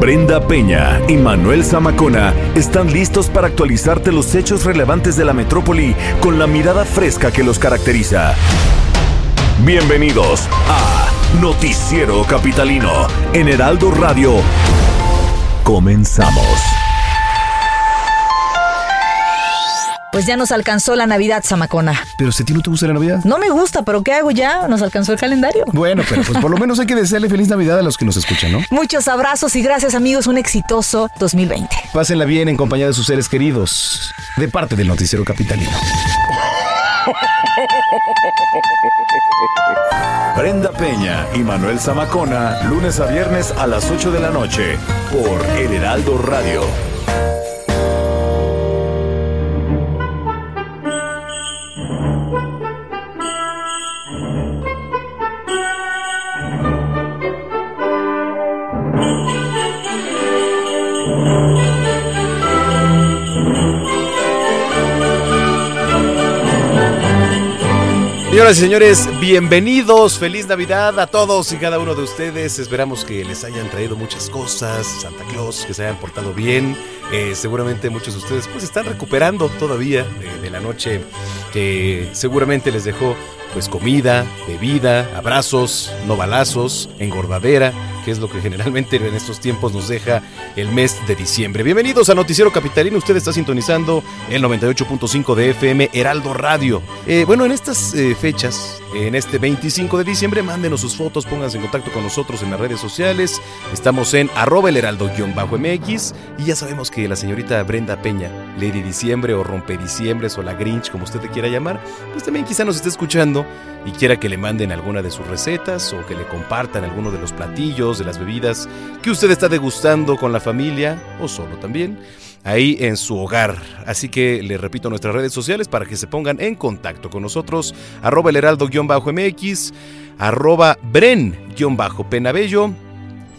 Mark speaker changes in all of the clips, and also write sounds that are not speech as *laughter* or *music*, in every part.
Speaker 1: Brenda Peña y Manuel Zamacona están listos para actualizarte los hechos relevantes de la metrópoli con la mirada fresca que los caracteriza. Bienvenidos a Noticiero Capitalino en Heraldo Radio. Comenzamos.
Speaker 2: Pues ya nos alcanzó la Navidad, Zamacona.
Speaker 3: Pero si a ti no te gusta la Navidad.
Speaker 2: No me gusta, pero ¿qué hago ya? Nos alcanzó el calendario.
Speaker 3: Bueno, pero pues por lo menos hay que desearle feliz Navidad a los que nos escuchan, ¿no? *laughs*
Speaker 2: Muchos abrazos y gracias amigos, un exitoso 2020.
Speaker 3: Pásenla bien en compañía de sus seres queridos, de parte del Noticiero Capitalino.
Speaker 1: Brenda Peña y Manuel Zamacona, lunes a viernes a las 8 de la noche, por El Heraldo Radio.
Speaker 3: Señoras y señores, bienvenidos, feliz Navidad a todos y cada uno de ustedes. Esperamos que les hayan traído muchas cosas, Santa Claus, que se hayan portado bien. Eh, seguramente muchos de ustedes pues están recuperando todavía de, de la noche que seguramente les dejó pues comida, bebida, abrazos, no balazos, engordadera, que es lo que generalmente en estos tiempos nos deja el mes de diciembre. Bienvenidos a Noticiero Capitalino, usted está sintonizando el 98.5 de FM Heraldo Radio. Eh, bueno, en estas eh, fechas, en este 25 de diciembre, mándenos sus fotos, pónganse en contacto con nosotros en las redes sociales. Estamos en arroba el heraldo-mx y ya sabemos que la señorita Brenda Peña, Lady Diciembre o Rompe Diciembres o la Grinch, como usted le quiera llamar, pues también quizá nos esté escuchando y quiera que le manden alguna de sus recetas o que le compartan alguno de los platillos, de las bebidas que usted está degustando con la familia o solo también ahí en su hogar. Así que le repito nuestras redes sociales para que se pongan en contacto con nosotros. Arroba el heraldo-mx, arroba bren-penabello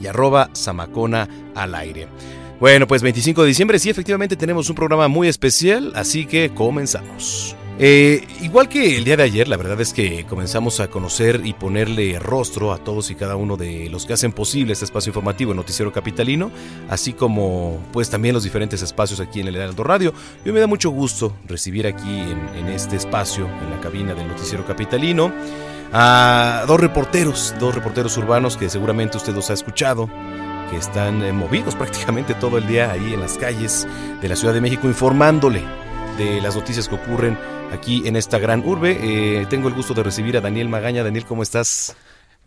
Speaker 3: y arroba zamacona al aire. Bueno, pues 25 de diciembre sí, efectivamente tenemos un programa muy especial, así que comenzamos. Eh, igual que el día de ayer, la verdad es que comenzamos a conocer y ponerle rostro a todos y cada uno de los que hacen posible este espacio informativo en Noticiero Capitalino, así como pues también los diferentes espacios aquí en el Heraldo Radio. Y me da mucho gusto recibir aquí en, en este espacio, en la cabina del Noticiero Capitalino, a dos reporteros, dos reporteros urbanos que seguramente usted los ha escuchado que están eh, movidos *laughs* prácticamente todo el día ahí en las calles de la Ciudad de México informándole de las noticias que ocurren aquí en esta gran urbe. Eh, tengo el gusto de recibir a Daniel Magaña. Daniel, ¿cómo estás?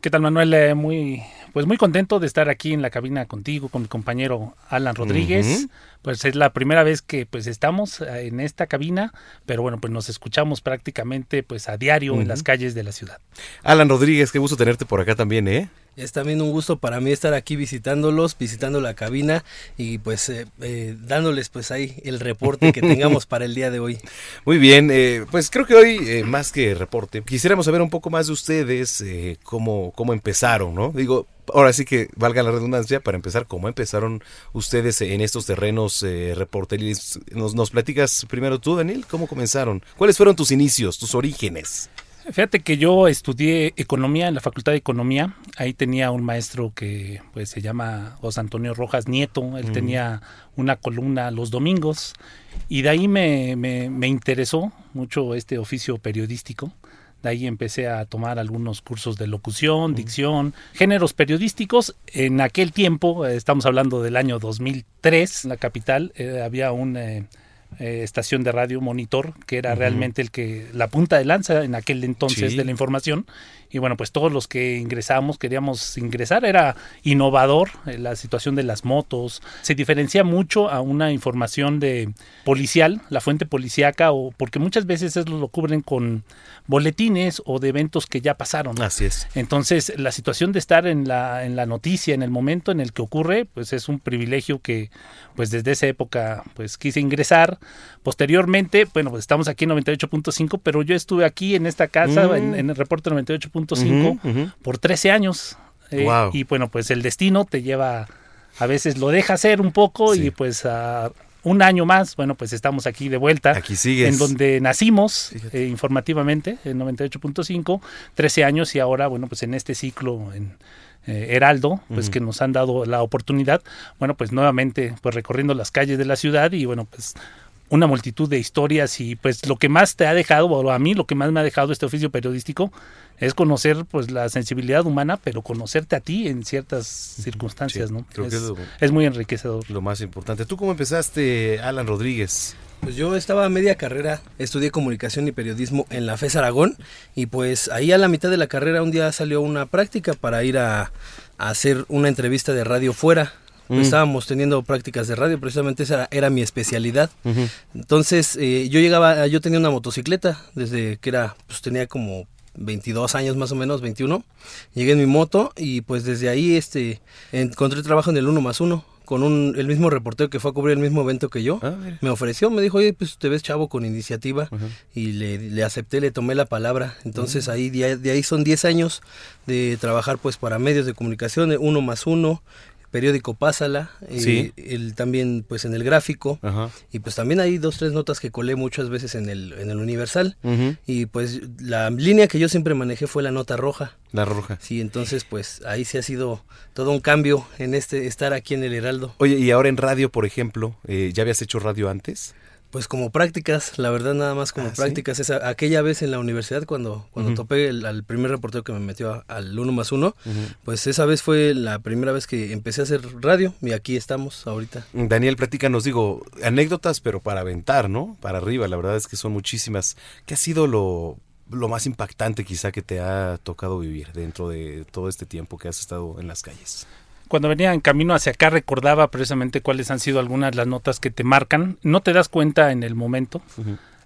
Speaker 4: ¿Qué tal, Manuel? Eh, muy, pues muy contento de estar aquí en la cabina contigo, con mi compañero Alan Rodríguez. Pues es la primera vez que pues estamos eh, en esta cabina, pero bueno, pues nos escuchamos prácticamente pues a diario en las calles de la ciudad.
Speaker 3: Alan Rodríguez, qué gusto tenerte por acá también, ¿eh?
Speaker 5: Es también un gusto para mí estar aquí visitándolos, visitando la cabina y pues eh, eh, dándoles pues ahí el reporte que tengamos para el día de hoy. *laughs*
Speaker 3: Muy bien, eh, pues creo que hoy, eh, más que reporte, quisiéramos saber un poco más de ustedes, eh, cómo, cómo empezaron, ¿no? Digo, ahora sí que valga la redundancia, para empezar, cómo empezaron ustedes en estos terrenos eh, reporteriles. Nos, nos platicas primero tú, Daniel, ¿cómo comenzaron? ¿Cuáles fueron tus inicios, tus orígenes?
Speaker 4: Fíjate que yo estudié economía en la Facultad de Economía. Ahí tenía un maestro que pues se llama José Antonio Rojas Nieto. Él tenía una columna los domingos y de ahí me, me, me interesó mucho este oficio periodístico. De ahí empecé a tomar algunos cursos de locución, dicción, géneros periodísticos. En aquel tiempo, estamos hablando del año 2003, en la capital, eh, había un... eh, eh, estación de radio Monitor, que era realmente el que la punta de lanza en aquel entonces
Speaker 3: Sí.
Speaker 4: de la información. Y bueno, pues todos los que ingresamos queríamos ingresar. Era innovador eh, la situación de las motos. Se diferencia mucho a una información de policial, la fuente policíaca, o porque muchas veces eso lo cubren con boletines o de eventos que ya pasaron.
Speaker 3: Así es.
Speaker 4: Entonces, la situación de estar en la, en la noticia, en el momento en el que ocurre, pues es un privilegio que, pues desde esa época, pues quise ingresar. Posteriormente, bueno, pues estamos aquí en 98.5, pero yo estuve aquí en esta casa,
Speaker 3: Mm.
Speaker 4: en, en el reporte 98.5,
Speaker 3: Ujú, ujú.
Speaker 4: por 13 años. Eh. Y bueno, pues el destino te lleva, a veces lo deja hacer un poco
Speaker 3: Sí.
Speaker 4: y pues a un año más, bueno, pues estamos aquí de vuelta.
Speaker 3: Aquí sigues.
Speaker 4: En donde nacimos eh, informativamente, en 98.5, 13 años y ahora, bueno, pues en este ciclo en eh, Heraldo, pues que nos han dado la oportunidad, bueno, pues nuevamente, pues recorriendo las calles de la ciudad y bueno, pues una multitud de historias y pues lo que más te ha dejado, o a mí lo que más me ha dejado este oficio periodístico es conocer pues la sensibilidad humana, pero conocerte a ti en ciertas circunstancias,
Speaker 3: Sí,
Speaker 4: ¿no?
Speaker 3: creo
Speaker 4: es,
Speaker 3: que es lo-
Speaker 4: es muy enriquecedor.
Speaker 3: Lo más importante. ¿Tú cómo empezaste, Alan Rodríguez?
Speaker 5: Pues yo estaba a media carrera, estudié comunicación y periodismo en la FES Aragón y pues ahí a la mitad de la carrera un día salió una práctica para ir a, a hacer una entrevista de radio fuera.
Speaker 3: Mm.
Speaker 5: Estábamos teniendo prácticas de radio, precisamente esa era, era mi especialidad. Entonces eh, yo llegaba, yo tenía una motocicleta desde que era, pues tenía como 22 años más o menos, 21. Llegué en mi moto y pues desde ahí este encontré trabajo en el 1 más 1 con un, el mismo reportero que fue a cubrir el mismo evento que yo.
Speaker 3: Ah.
Speaker 5: Me ofreció, me dijo, oye, pues te ves chavo con iniciativa.
Speaker 3: Ajá.
Speaker 5: Y le, le acepté, le tomé la palabra. Entonces ahí de, de ahí son 10 años de trabajar pues para medios de comunicación, uno más uno, periódico Pásala, eh,
Speaker 3: Sí.
Speaker 5: el, también pues en el gráfico.
Speaker 3: Ajá.
Speaker 5: Y pues también hay dos, tres notas que colé muchas veces en el, en el Universal. Y pues la línea que yo siempre manejé fue la nota roja.
Speaker 3: La roja.
Speaker 5: Sí, entonces pues ahí sí ha sido todo un cambio en este estar aquí en el Heraldo.
Speaker 3: Oye, y ahora en radio, por ejemplo, eh, ¿ya habías hecho radio antes?
Speaker 5: Pues como prácticas, la verdad nada más como
Speaker 3: Ah, ¿sí?
Speaker 5: prácticas. Esa, aquella vez en la universidad cuando, cuando topé el- al primer reportero que me metió a- al uno más uno, pues esa vez fue la primera vez que empecé a hacer radio y aquí estamos ahorita.
Speaker 3: Daniel, platícanos, digo, anécdotas, pero para aventar, ¿no? Para arriba, la verdad es que son muchísimas. ¿Qué ha sido lo, lo más impactante quizá que te ha tocado vivir dentro de todo este tiempo que has estado en las calles?
Speaker 4: Cuando venía en camino hacia acá recordaba precisamente cuáles han sido algunas de las notas que te marcan. No te das cuenta en el momento.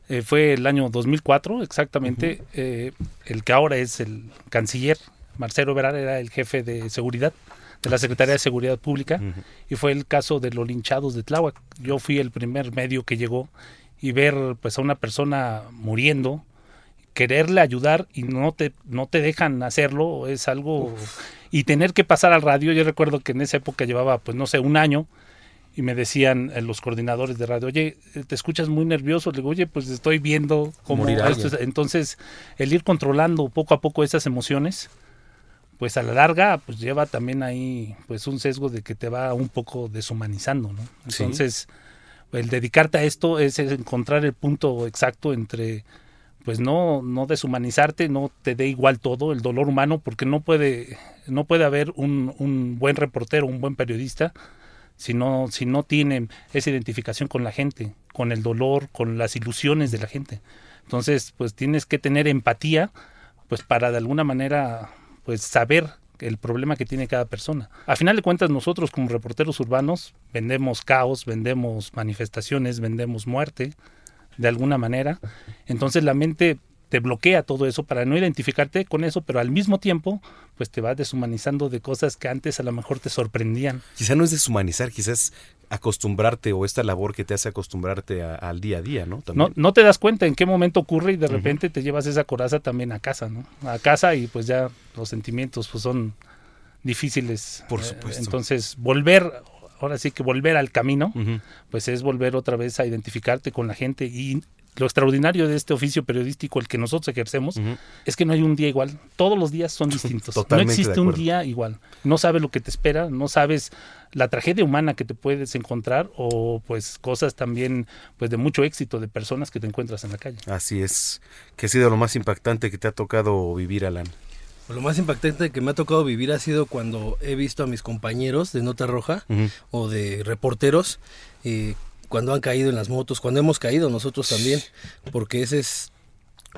Speaker 4: Eh, fue el año 2004 exactamente. eh, el que ahora es el canciller, Marcelo Ebrard, era el jefe de seguridad de la Secretaría de Seguridad Pública y fue el caso de los linchados de Tláhuac. Yo fui el primer medio que llegó y ver pues a una persona muriendo quererle ayudar y no te no te dejan hacerlo es algo y tener que pasar al radio yo recuerdo que en esa época llevaba pues no sé un año y me decían eh, los coordinadores de radio oye eh, te escuchas muy nervioso le digo oye pues estoy viendo cómo esto
Speaker 3: alguien.
Speaker 4: es-". entonces el ir controlando poco a poco esas emociones pues a la larga pues lleva también ahí pues un sesgo de que te va un poco deshumanizando no
Speaker 3: Sí.
Speaker 4: entonces el dedicarte a esto es encontrar el punto exacto entre pues no no deshumanizarte no te dé igual todo el dolor humano porque no puede no puede haber un, un buen reportero un buen periodista si no si no tiene esa identificación con la gente con el dolor con las ilusiones de la gente entonces pues tienes que tener empatía pues para de alguna manera pues saber el problema que tiene cada persona. A final de cuentas nosotros como reporteros urbanos vendemos caos, vendemos manifestaciones, vendemos muerte de alguna manera. Entonces la mente te bloquea todo eso para no identificarte con eso, pero al mismo tiempo pues te vas deshumanizando de cosas que antes a lo mejor te sorprendían.
Speaker 3: Quizá no es deshumanizar, quizás acostumbrarte o esta labor que te hace acostumbrarte a- al día a día, ¿no?
Speaker 4: No,
Speaker 3: También.
Speaker 4: no te das cuenta en qué momento ocurre y de repente te llevas esa coraza también a casa, ¿no? A casa y pues ya los sentimientos pues son difíciles.
Speaker 3: Por
Speaker 4: Eh,
Speaker 3: supuesto.
Speaker 4: entonces, volver, ahora sí que volver al camino, pues es volver otra vez a identificarte con la gente y lo extraordinario de este oficio periodístico, el que nosotros ejercemos, es que no hay un día igual. Todos los días son *laughs* distintos.
Speaker 3: Totalmente
Speaker 4: no existe un día igual. No sabes lo que te espera, no sabes la tragedia humana que te puedes encontrar o pues cosas también pues de mucho éxito de personas que te encuentras en la calle.
Speaker 3: Así es. ¿Qué ha sido lo más impactante que te ha tocado vivir, Alan?
Speaker 5: Lo más impactante que me ha tocado vivir ha sido cuando he visto a mis compañeros de Nota Roja o de reporteros eh, cuando han caído en las motos, cuando hemos caído nosotros también, porque ese es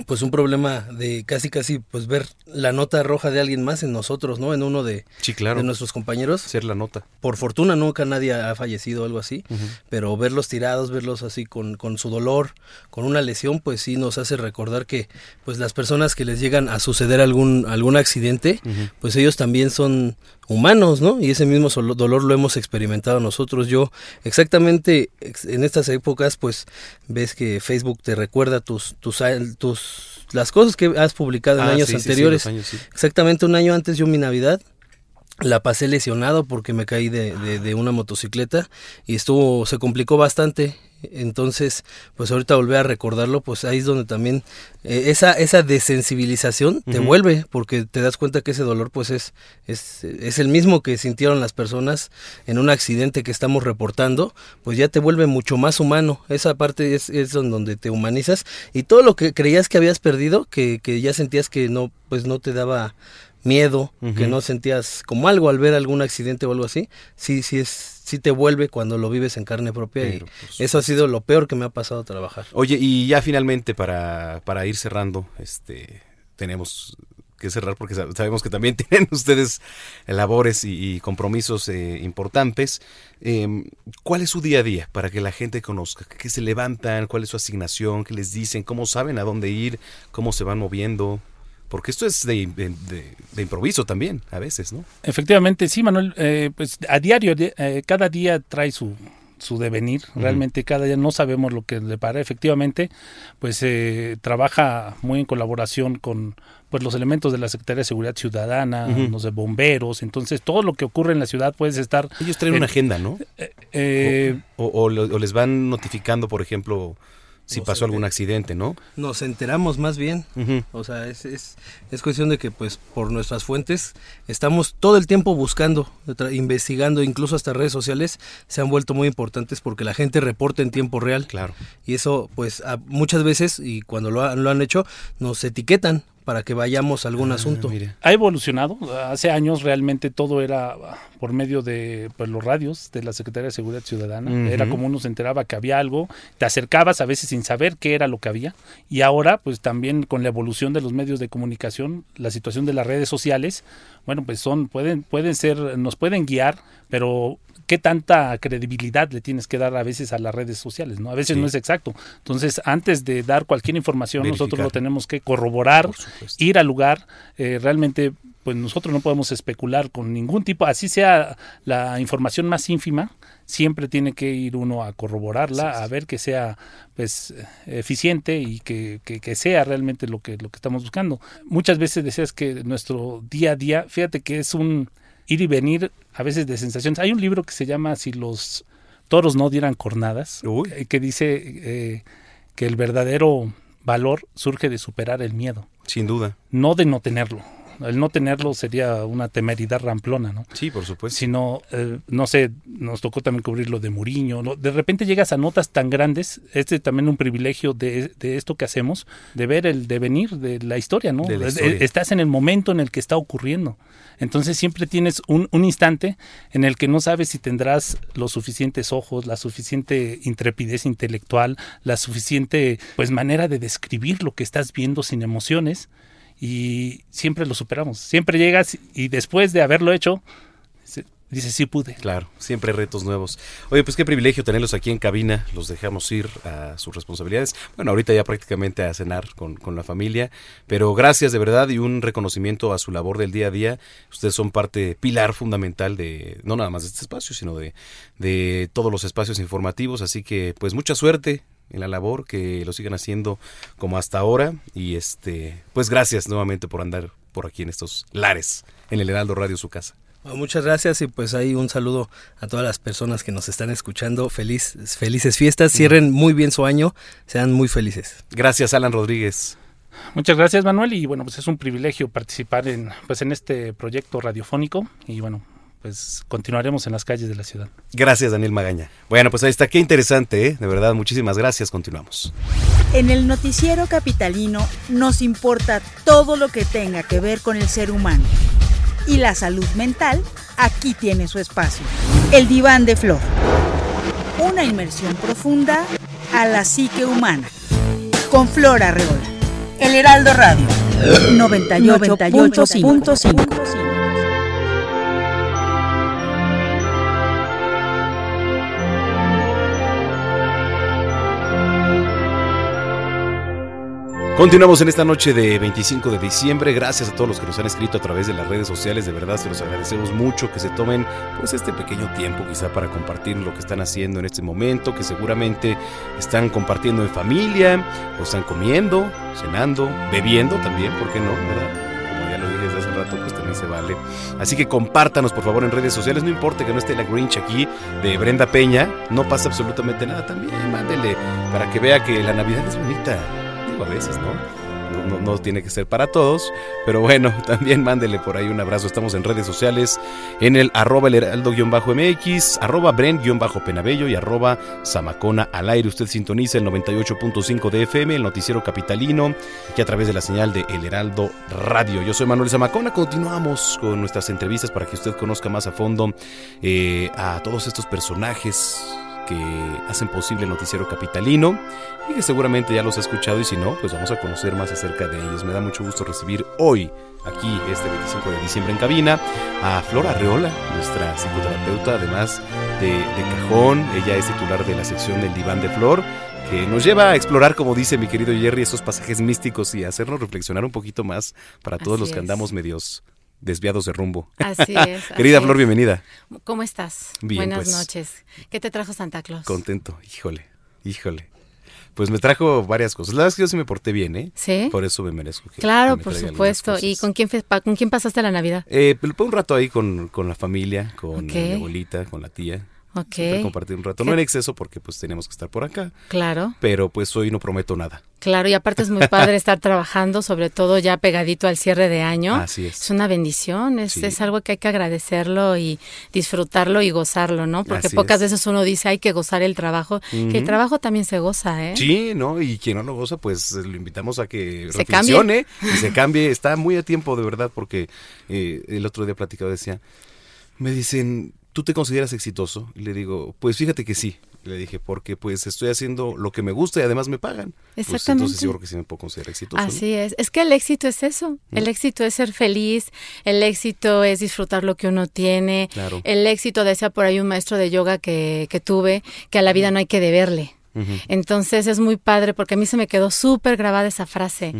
Speaker 5: pues un problema de casi casi pues ver la nota roja de alguien más en nosotros, ¿no? En uno de,
Speaker 3: Sí, claro.
Speaker 5: de nuestros compañeros.
Speaker 3: Ser la nota.
Speaker 5: Por fortuna nunca nadie ha fallecido o algo así, pero verlos tirados, verlos así con, con su dolor, con una lesión, pues sí nos hace recordar que pues las personas que les llegan a suceder algún, algún accidente, pues ellos también son humanos, ¿no? Y ese mismo dolor lo hemos experimentado nosotros. Yo exactamente ex- en estas épocas, pues ves que Facebook te recuerda tus, tus, tus las cosas que has publicado en
Speaker 3: Ah,
Speaker 5: años
Speaker 3: sí, sí, sí,
Speaker 5: anteriores.
Speaker 3: años.
Speaker 5: Exactamente un año antes yo mi Navidad la pasé lesionado porque me caí de, de- de una motocicleta y estuvo, se complicó bastante. Entonces, pues ahorita volver a recordarlo, pues ahí es donde también eh, esa, esa desensibilización te vuelve, porque te das cuenta que ese dolor pues es, es, es el mismo que sintieron las personas en un accidente que estamos reportando, pues ya te vuelve mucho más humano. Esa parte es, es don- donde te humanizas y todo lo que creías que habías perdido, que, que ya sentías que no, pues no te daba miedo, que no sentías como algo al ver algún accidente o algo así, sí, sí es, sí te vuelve cuando lo vives en carne propia
Speaker 3: Pero,
Speaker 5: y eso ha sido lo peor que me ha pasado trabajar.
Speaker 3: Oye, y ya finalmente para, para ir cerrando, este, tenemos que cerrar porque sab- sabemos que también *laughs* tienen ustedes labores y, y compromisos eh, importantes. Em, ¿Cuál es su día a día para que la gente conozca? ¿Qué se levantan? ¿Cuál es su asignación? ¿Qué les dicen? ¿Cómo saben a dónde ir? ¿Cómo se van moviendo? Porque esto es de, de- de- de improviso también, a veces, ¿no?
Speaker 4: Efectivamente, sí, Manuel, eh, pues a diario, di- eh, cada día trae su, su devenir, realmente cada día no sabemos lo que le para, efectivamente, pues eh, trabaja muy en colaboración con pues los elementos de la Secretaría de Seguridad Ciudadana, los de bomberos, entonces todo lo que ocurre en la ciudad puedes estar...
Speaker 3: Ellos traen
Speaker 4: en-
Speaker 3: una agenda, ¿no?
Speaker 4: eh,
Speaker 3: O, o o les van notificando, por ejemplo, si pasó algún accidente, ¿no?
Speaker 5: Nos enteramos más bien, o sea, es, es, es cuestión de que pues por nuestras fuentes estamos todo el tiempo buscando, investigando, incluso hasta redes sociales se han vuelto muy importantes porque la gente reporta en tiempo real.
Speaker 3: Claro.
Speaker 5: Y eso, pues, a- muchas veces, y cuando lo, ha- lo han hecho, nos etiquetan para que vayamos a algún
Speaker 3: Ah,
Speaker 5: asunto.
Speaker 3: mira.
Speaker 4: ha evolucionado. Hace años realmente todo era por medio de pues, los radios de la Secretaría de Seguridad Ciudadana. Era como uno se enteraba que había algo, te acercabas a veces sin saber qué era lo que había. Y ahora, pues también con la evolución de los medios de comunicación, la situación de las redes sociales, bueno, pues son, pueden, pueden ser, nos pueden guiar, pero qué tanta credibilidad le tienes que dar a veces a las redes sociales, ¿no? A veces
Speaker 3: Sí.
Speaker 4: no es exacto. Entonces, antes de dar cualquier información, nosotros lo tenemos que corroborar, ir al lugar, eh, realmente pues nosotros no podemos especular con ningún tipo, así sea la información más ínfima, siempre tiene que ir uno a corroborarla, a ver que sea pues eficiente y que, que- que sea realmente lo que, lo que estamos buscando. Muchas veces decías que nuestro día a día, fíjate que es un ir y venir a veces de sensaciones. Hay un libro que se llama Si los toros no dieran cornadas,
Speaker 3: Uy.
Speaker 4: eh, que dice eh, que el verdadero valor surge de superar el miedo
Speaker 3: Sin duda.
Speaker 4: no de no tenerlo. El no tenerlo sería una temeridad ramplona, ¿no?
Speaker 3: Sí, por supuesto.
Speaker 4: Sino, eh, no sé, nos tocó también cubrir lo de Muriño. ¿no? De repente llegas a notas tan grandes, este es también un privilegio de, de esto que hacemos, de ver el devenir de la historia, ¿no?
Speaker 3: La historia.
Speaker 4: Estás en el momento en el que está ocurriendo. Entonces siempre tienes un, un instante en el que no sabes si tendrás los suficientes ojos, la suficiente intrepidez intelectual, la suficiente pues manera de describir lo que estás viendo sin emociones y siempre lo superamos. Siempre llegas y después de haberlo hecho dices sí pude.
Speaker 3: Claro, siempre retos nuevos. Oye, pues qué privilegio tenerlos aquí en cabina. Los dejamos ir a sus responsabilidades. Bueno, ahorita ya prácticamente a cenar con, con la familia. Pero gracias de verdad y un reconocimiento a su labor del día a día. Ustedes son parte pilar fundamental de, no nada más de este espacio, sino de, de todos los espacios informativos. Así que, pues mucha suerte en la labor, que lo sigan haciendo como hasta ahora. Y este, pues gracias nuevamente por andar por aquí en estos lares, en el Heraldo Radio, su casa.
Speaker 5: Bueno, Muchas gracias y pues ahí un saludo a todas las personas que nos están escuchando. Feliz, felices fiestas, cierren muy bien su año, sean muy felices.
Speaker 3: Gracias, Alan Rodríguez.
Speaker 4: Muchas gracias Manuel y bueno pues es un privilegio participar en pues en este proyecto radiofónico y bueno pues continuaremos en las calles de la ciudad.
Speaker 3: Gracias, Daniel Magaña. Bueno, pues ahí está, qué interesante, ¿eh? De verdad, muchísimas gracias. Continuamos.
Speaker 6: En el noticiero capitalino nos importa todo lo que tenga que ver con el ser humano. Y la salud mental aquí tiene su espacio. El diván de Flor. una inmersión profunda a la psique humana. Con Flora Reola. El Heraldo Radio. 98.5.
Speaker 3: Continuamos en esta noche de 25 de diciembre. Gracias a todos los que nos han escrito a través de las redes sociales. De verdad, se los agradecemos mucho que se tomen pues este pequeño tiempo quizá para compartir lo que están haciendo en este momento, que seguramente están compartiendo en familia, o están comiendo, cenando, bebiendo también, ¿por qué no? ¿Verdad? Como ya lo dije desde hace rato, pues también se vale. Así que compártanos por favor en redes sociales. No importa que no esté la Grinch aquí de Brenda Peña, no pasa absolutamente nada. También mándele para que vea que la Navidad es bonita a veces, ¿no? No, no, tiene que ser para todos, pero bueno, *laughs* también mándele por ahí un abrazo. Estamos en redes sociales, en el arroba el heraldo-mx, arroba bren-penabello y arroba zamacona al aire. Usted sintoniza el 98.5 de FM, el noticiero capitalino, y a través de la señal de El Heraldo Radio. Yo soy Manuel Zamacona, continuamos con nuestras entrevistas para que usted conozca más a fondo eh, a todos estos personajes que hacen posible el noticiero capitalino y que seguramente ya los ha escuchado y si no, pues vamos a conocer más acerca de ellos. Me da mucho gusto recibir hoy, aquí, este 25 de diciembre en cabina, a Flora Arreola, nuestra psicoterapeuta, además de, de cajón. Ella es titular de la sección del diván de Flor que nos lleva a explorar, como dice mi querido Jerry, esos pasajes místicos y hacernos reflexionar un poquito más para todos
Speaker 7: Así
Speaker 3: los que andamos medios desviados de rumbo.
Speaker 7: Así es. *laughs*
Speaker 3: Querida
Speaker 7: así
Speaker 3: Flor, bienvenida.
Speaker 7: ¿Cómo estás?
Speaker 3: Bien,
Speaker 7: Buenas
Speaker 3: pues.
Speaker 7: noches. ¿Qué te trajo Santa Claus?
Speaker 3: Contento, híjole, híjole. Pues me trajo varias cosas. La verdad es que yo sí me porté bien, ¿eh?
Speaker 7: ¿Sí?
Speaker 3: Por eso me merezco que
Speaker 7: Claro,
Speaker 3: que me
Speaker 7: por supuesto. ¿Y con quién, con pasaste la Navidad?
Speaker 3: Eh, pues, un rato ahí con, con la familia, con
Speaker 7: Ok.
Speaker 3: mi abuelita, con la tía.
Speaker 7: Ok.
Speaker 3: Siempre compartir un rato. No en exceso porque pues tenemos que estar por acá.
Speaker 7: Claro,
Speaker 3: Pero pues hoy no prometo nada.
Speaker 7: claro. Y aparte es muy padre estar trabajando, sobre todo ya pegadito al cierre de año.
Speaker 3: Así es.
Speaker 7: Es una bendición, es,
Speaker 3: Sí.
Speaker 7: es algo que hay que agradecerlo y disfrutarlo y gozarlo, ¿no? Porque
Speaker 3: Así
Speaker 7: pocas
Speaker 3: es.
Speaker 7: veces uno dice hay que gozar el trabajo, que el trabajo también se goza, ¿eh?
Speaker 3: Sí, ¿no? Y quien no lo goza, pues lo invitamos a que
Speaker 7: Se
Speaker 3: reflexione y se cambie. Está muy a tiempo, de verdad, porque eh, el otro día platicado decía, me dicen, ¿tú te consideras exitoso? Y le digo, pues fíjate que sí. Le dije, porque pues estoy haciendo lo que me gusta y además me pagan. Pues,
Speaker 7: Exactamente.
Speaker 3: entonces yo creo que sí me puedo considerar exitoso. ¿no?
Speaker 7: Así es. Es que el éxito es eso. El éxito es ser feliz. El éxito es disfrutar lo que uno tiene.
Speaker 3: Claro.
Speaker 7: El éxito, decía por ahí un maestro de yoga que, que tuve, que a la vida no hay que deberle. Entonces es muy padre porque a mí se me quedó súper grabada esa frase.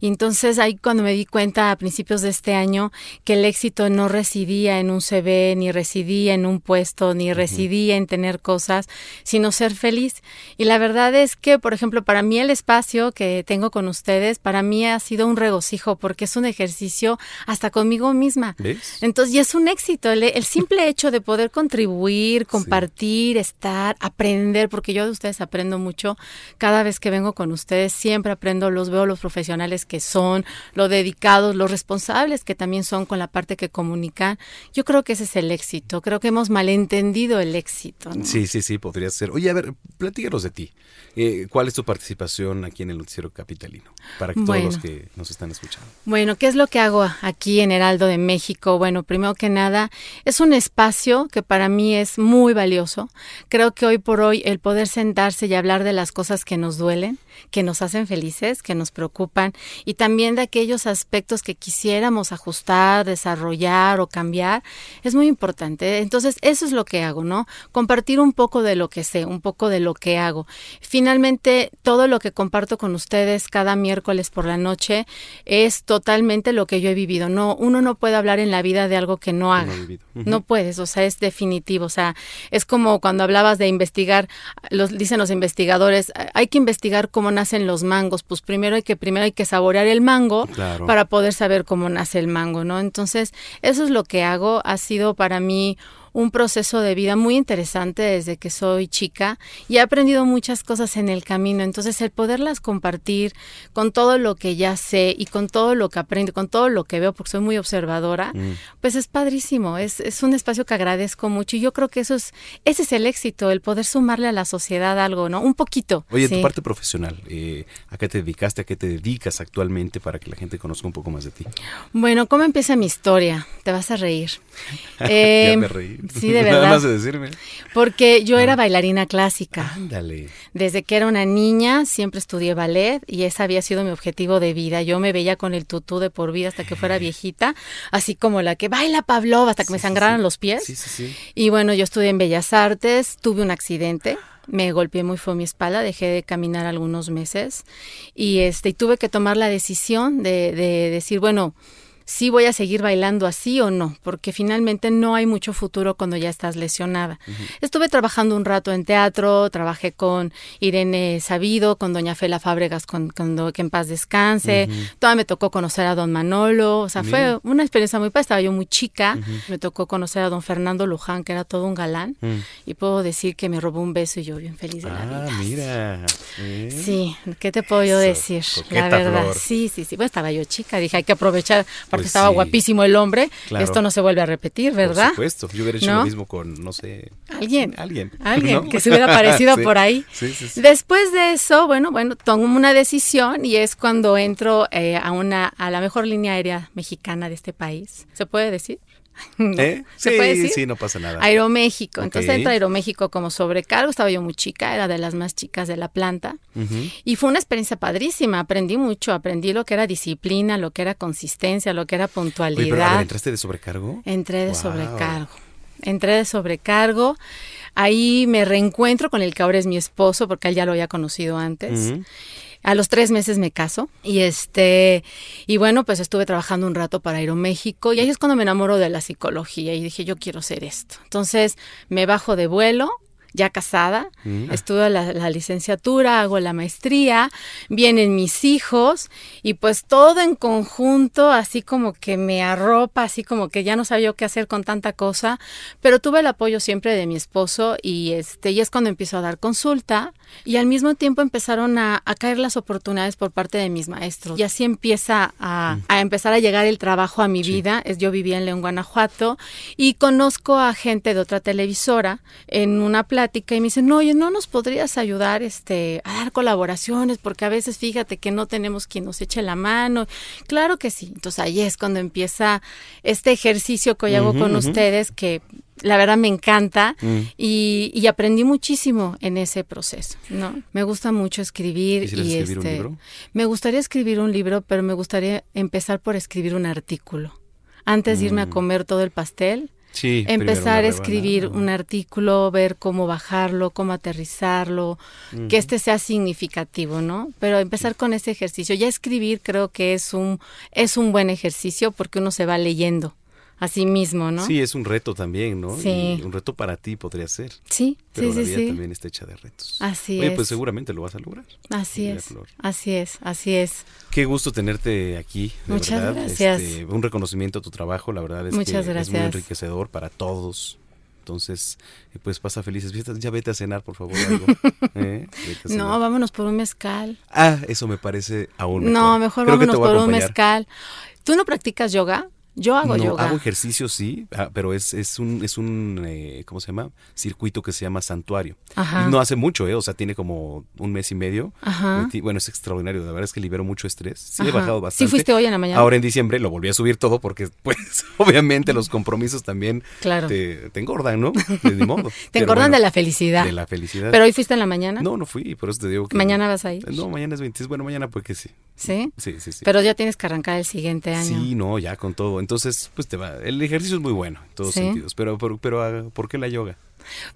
Speaker 7: Y entonces ahí cuando me di cuenta a principios de este año que el éxito no residía en un CV, ni residía en un puesto, ni residía en tener cosas, sino ser feliz. Y la verdad es que, por ejemplo, para mí el espacio que tengo con ustedes, para mí ha sido un regocijo porque es un ejercicio hasta conmigo misma.
Speaker 3: ¿Ves?
Speaker 7: Entonces, y es un éxito, el, el simple hecho de poder contribuir, compartir, estar, aprender, porque yo de ustedes aprendo mucho. Cada vez que vengo con ustedes, siempre aprendo, los veo los profesionales que son, lo dedicados, los responsables que también son con la parte que comunican. Yo creo que ese es el éxito, creo que hemos malentendido el éxito. ¿no?
Speaker 3: Sí, sí, sí, podría ser. Oye, a ver, platícanos de ti. Eh, ¿Cuál es tu participación aquí en el Noticiero Capitalino? Para que
Speaker 7: Bueno.
Speaker 3: todos los que nos están escuchando.
Speaker 7: Bueno, ¿qué es lo que hago aquí en Heraldo de México? Bueno, primero que nada, es un espacio que para mí es muy valioso. Creo que hoy por hoy el poder sentarse y hablar de las cosas que nos duelen, que nos hacen felices, que nos preocupan y también de aquellos aspectos que quisiéramos ajustar, desarrollar o cambiar, es muy importante. Entonces, eso es lo que hago, ¿no? Compartir un poco de lo que sé, un poco de lo que hago. Finalmente, todo lo que comparto con ustedes cada miércoles por la noche es totalmente lo que yo he vivido. No, uno no puede hablar en la vida de algo que no haga. No puedes, o sea, es definitivo. O sea, es como cuando hablabas de investigar, los, dicen los investigadores, hay que investigar cómo nacen los mangos. Pues primero hay que, primero hay que saborear el mango
Speaker 3: Claro.
Speaker 7: para poder saber cómo nace el mango, ¿no? Entonces, eso es lo que hago. Ha sido para mí un proceso de vida muy interesante desde que soy chica y he aprendido muchas cosas en el camino. Entonces, el poderlas compartir con todo lo que ya sé y con todo lo que aprendo, con todo lo que veo, porque soy muy observadora,
Speaker 3: Mm.
Speaker 7: pues es padrísimo. Es, es un espacio que agradezco mucho y yo creo que eso es, ese es el éxito, el poder sumarle a la sociedad algo, ¿no? Un poquito.
Speaker 3: Oye,
Speaker 7: sí.
Speaker 3: tu parte profesional, eh, ¿a qué te dedicaste? ¿A qué te dedicas actualmente para que la gente conozca un poco más de ti?
Speaker 7: Bueno, ¿cómo empieza mi historia? te vas a reír. *laughs*
Speaker 3: ya me reí. *laughs*
Speaker 7: Sí, de
Speaker 3: Nada
Speaker 7: verdad.
Speaker 3: más de decirme.
Speaker 7: Porque yo era bailarina clásica.
Speaker 3: Ándale.
Speaker 7: Desde que era una niña siempre estudié ballet y ese había sido mi objetivo de vida. Yo me veía con el tutú de por vida hasta que fuera viejita, así como la que baila Pavlova hasta que me
Speaker 3: sí,
Speaker 7: sangraran
Speaker 3: sí.
Speaker 7: los pies.
Speaker 3: Sí, sí, sí.
Speaker 7: Y bueno, yo estudié en Bellas Artes, tuve un accidente, me golpeé muy fue mi espalda, dejé de caminar algunos meses y este y tuve que tomar la decisión de, de decir, bueno, si voy a seguir bailando así o no, porque finalmente no hay mucho futuro cuando ya estás lesionada. Estuve trabajando un rato en teatro, trabajé con Irene Sabido, con Doña Fela Fábregas, con, con que en paz descanse. Todavía me tocó conocer a Don Manolo, o sea,
Speaker 3: Mira.
Speaker 7: fue una experiencia muy padre, estaba yo muy chica. Me tocó conocer a Don Fernando Luján, que era todo un galán,
Speaker 3: Mm.
Speaker 7: y puedo decir que me robó un beso y yo bien feliz de la
Speaker 3: Ah,
Speaker 7: vida.
Speaker 3: mira. ¿eh?
Speaker 7: Sí, ¿qué te puedo yo decir?
Speaker 3: coqueta
Speaker 7: La verdad,
Speaker 3: flor.
Speaker 7: sí, sí, sí. Bueno, estaba yo chica, dije, hay que aprovechar, porque
Speaker 3: Pues
Speaker 7: estaba
Speaker 3: sí.
Speaker 7: guapísimo el hombre,
Speaker 3: Claro.
Speaker 7: esto no se vuelve a repetir, ¿verdad?
Speaker 3: Por supuesto. Yo hubiera hecho
Speaker 7: ¿No?
Speaker 3: lo mismo con, no sé.
Speaker 7: Alguien.
Speaker 3: Alguien.
Speaker 7: Alguien *laughs*
Speaker 3: ¿no?
Speaker 7: que se hubiera aparecido *laughs*
Speaker 3: Sí.
Speaker 7: por ahí.
Speaker 3: Sí, sí, sí.
Speaker 7: Después de eso, bueno, bueno, tomo una decisión y es cuando entro eh, a una a la mejor línea aérea mexicana de este país. ¿Se puede decir? *laughs* No.
Speaker 3: ¿Eh?
Speaker 7: ¿Se
Speaker 3: Sí,
Speaker 7: puede decir?
Speaker 3: sí, no pasa nada.
Speaker 7: Aeroméxico. Entonces
Speaker 3: Ok.
Speaker 7: entra Aeroméxico como sobrecargo. Estaba yo muy chica, era de las más chicas de la planta. Y fue una experiencia padrísima. Aprendí mucho. Aprendí lo que era disciplina, lo que era consistencia, lo que era
Speaker 3: Oye, pero a
Speaker 7: puntualidad.
Speaker 3: ver, ¿entraste de sobrecargo?
Speaker 7: Entré de
Speaker 3: Wow.
Speaker 7: sobrecargo. Entré de sobrecargo. Ahí me reencuentro con el que ahora es mi esposo, porque él ya lo había conocido antes. A los tres meses me caso y este y bueno pues estuve trabajando un rato para Aeroméxico y ahí es cuando me enamoro de la psicología y dije yo quiero ser esto. Entonces me bajo de vuelo ya casada,
Speaker 3: Mm.
Speaker 7: estudio la, la licenciatura, hago la maestría, vienen mis hijos y pues todo en conjunto, así como que me arropa, así como que ya no sabía qué hacer con tanta cosa, pero tuve el apoyo siempre de mi esposo y este y es cuando empiezo a dar consulta y al mismo tiempo empezaron a, a caer las oportunidades por parte de mis maestros y así empieza a, a empezar a llegar el trabajo a mi vida. Es, yo vivía en León, Guanajuato y conozco a gente de otra televisora en una plática y me dicen, no, oye, ¿no nos podrías ayudar este, a dar colaboraciones? Porque a veces fíjate que no tenemos quien nos eche la mano. Claro que sí. Entonces ahí es cuando empieza este ejercicio que hoy hago con ustedes que la verdad me encanta
Speaker 3: Mm.
Speaker 7: y, y aprendí muchísimo en ese proceso, ¿no? Me gusta mucho escribir
Speaker 3: ¿Quisieras
Speaker 7: y
Speaker 3: escribir un
Speaker 7: este
Speaker 3: libro?
Speaker 7: me gustaría escribir un libro, pero me gustaría empezar por escribir un artículo. Antes de irme a
Speaker 3: Mm.
Speaker 7: comer todo el pastel,
Speaker 3: Sí.
Speaker 7: empezar a escribir un artículo, ver cómo bajarlo, cómo aterrizarlo, que este sea significativo, ¿no? Pero empezar con ese ejercicio. Ya escribir creo que es un es un buen ejercicio porque uno se va leyendo a sí mismo, ¿no?
Speaker 3: Sí, es un reto también, ¿no?
Speaker 7: Sí.
Speaker 3: Y un reto para ti podría ser.
Speaker 7: sí,
Speaker 3: Pero
Speaker 7: sí,
Speaker 3: la vida
Speaker 7: sí.
Speaker 3: también está hecha de retos.
Speaker 7: Así
Speaker 3: Oye,
Speaker 7: es.
Speaker 3: pues seguramente lo vas a lograr.
Speaker 7: Así es.
Speaker 3: Flor.
Speaker 7: Así es, así es.
Speaker 3: Qué gusto tenerte aquí. de
Speaker 7: Muchas
Speaker 3: verdad.
Speaker 7: gracias.
Speaker 3: Este, un reconocimiento a tu trabajo, la verdad es
Speaker 7: Muchas
Speaker 3: que es muy
Speaker 7: gracias.
Speaker 3: enriquecedor para todos. Entonces, eh, pues pasa felices fiestas. Ya vete a cenar, por favor. algo. *laughs* ¿Eh?
Speaker 7: No, vámonos por un mezcal.
Speaker 3: Ah, eso me parece aún mejor.
Speaker 7: No, mejor
Speaker 3: Creo
Speaker 7: vámonos por un mezcal. ¿Tú no practicas yoga? Yo hago
Speaker 3: no,
Speaker 7: yoga.
Speaker 3: hago ejercicio sí, ah, pero es, es un, es un eh, ¿cómo se llama? Circuito que se llama Santuario.
Speaker 7: Ajá.
Speaker 3: Y no hace mucho, ¿eh? O sea, tiene como un mes y medio.
Speaker 7: Ajá.
Speaker 3: Bueno, es extraordinario. La verdad es que libero mucho estrés. Sí, he bajado
Speaker 7: ¿Sí
Speaker 3: bastante.
Speaker 7: fuiste hoy en la mañana?
Speaker 3: Ahora en diciembre lo volví a subir todo porque, *laughs* pues, obviamente los compromisos también
Speaker 7: Claro.
Speaker 3: te, te engordan, ¿no? De ni modo. *laughs*
Speaker 7: Te engordan
Speaker 3: bueno,
Speaker 7: de la felicidad.
Speaker 3: De la felicidad.
Speaker 7: ¿Pero hoy fuiste en la mañana?
Speaker 3: No, no fui, por eso te digo que...
Speaker 7: ¿Mañana vas a ir?
Speaker 3: No, mañana es 26. Bueno, mañana pues que sí.
Speaker 7: ¿Sí?
Speaker 3: Sí, sí, sí.
Speaker 7: Pero ya tienes que arrancar el siguiente año.
Speaker 3: Sí, no, ya con todo. Entonces, pues te va. El ejercicio es muy bueno en todos
Speaker 7: Sí.
Speaker 3: sentidos. Pero, pero, pero, ah, ¿por qué la yoga?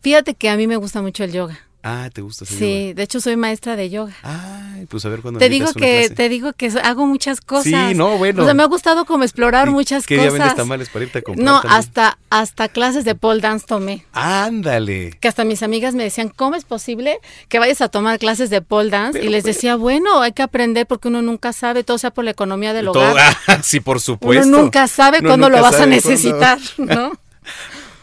Speaker 7: Fíjate que a mí me gusta mucho el yoga.
Speaker 3: Ah, ¿te gusta hacer
Speaker 7: Sí,
Speaker 3: yoga?
Speaker 7: de hecho soy maestra de yoga.
Speaker 3: Ay, pues a ver cuándo
Speaker 7: Te digo que
Speaker 3: clase.
Speaker 7: te digo que hago muchas cosas.
Speaker 3: Sí, no, bueno.
Speaker 7: O sea, me ha gustado como explorar
Speaker 3: ¿Y
Speaker 7: muchas
Speaker 3: ¿Qué día
Speaker 7: cosas.
Speaker 3: vendes tamales para irte a comprar
Speaker 7: no,
Speaker 3: también?
Speaker 7: hasta hasta clases de pole dance tomé.
Speaker 3: Ándale.
Speaker 7: Que hasta mis amigas me decían, ¿cómo es posible que vayas a tomar clases de pole dance?
Speaker 3: Pero,
Speaker 7: y les decía, bueno, hay que aprender porque uno nunca sabe, todo sea por la economía del
Speaker 3: Todo-
Speaker 7: hogar. *laughs*
Speaker 3: Ah, sí, por supuesto.
Speaker 7: Uno nunca sabe
Speaker 3: Uno
Speaker 7: cuándo lo vas a
Speaker 3: sabe
Speaker 7: necesitar, ¿no? *laughs*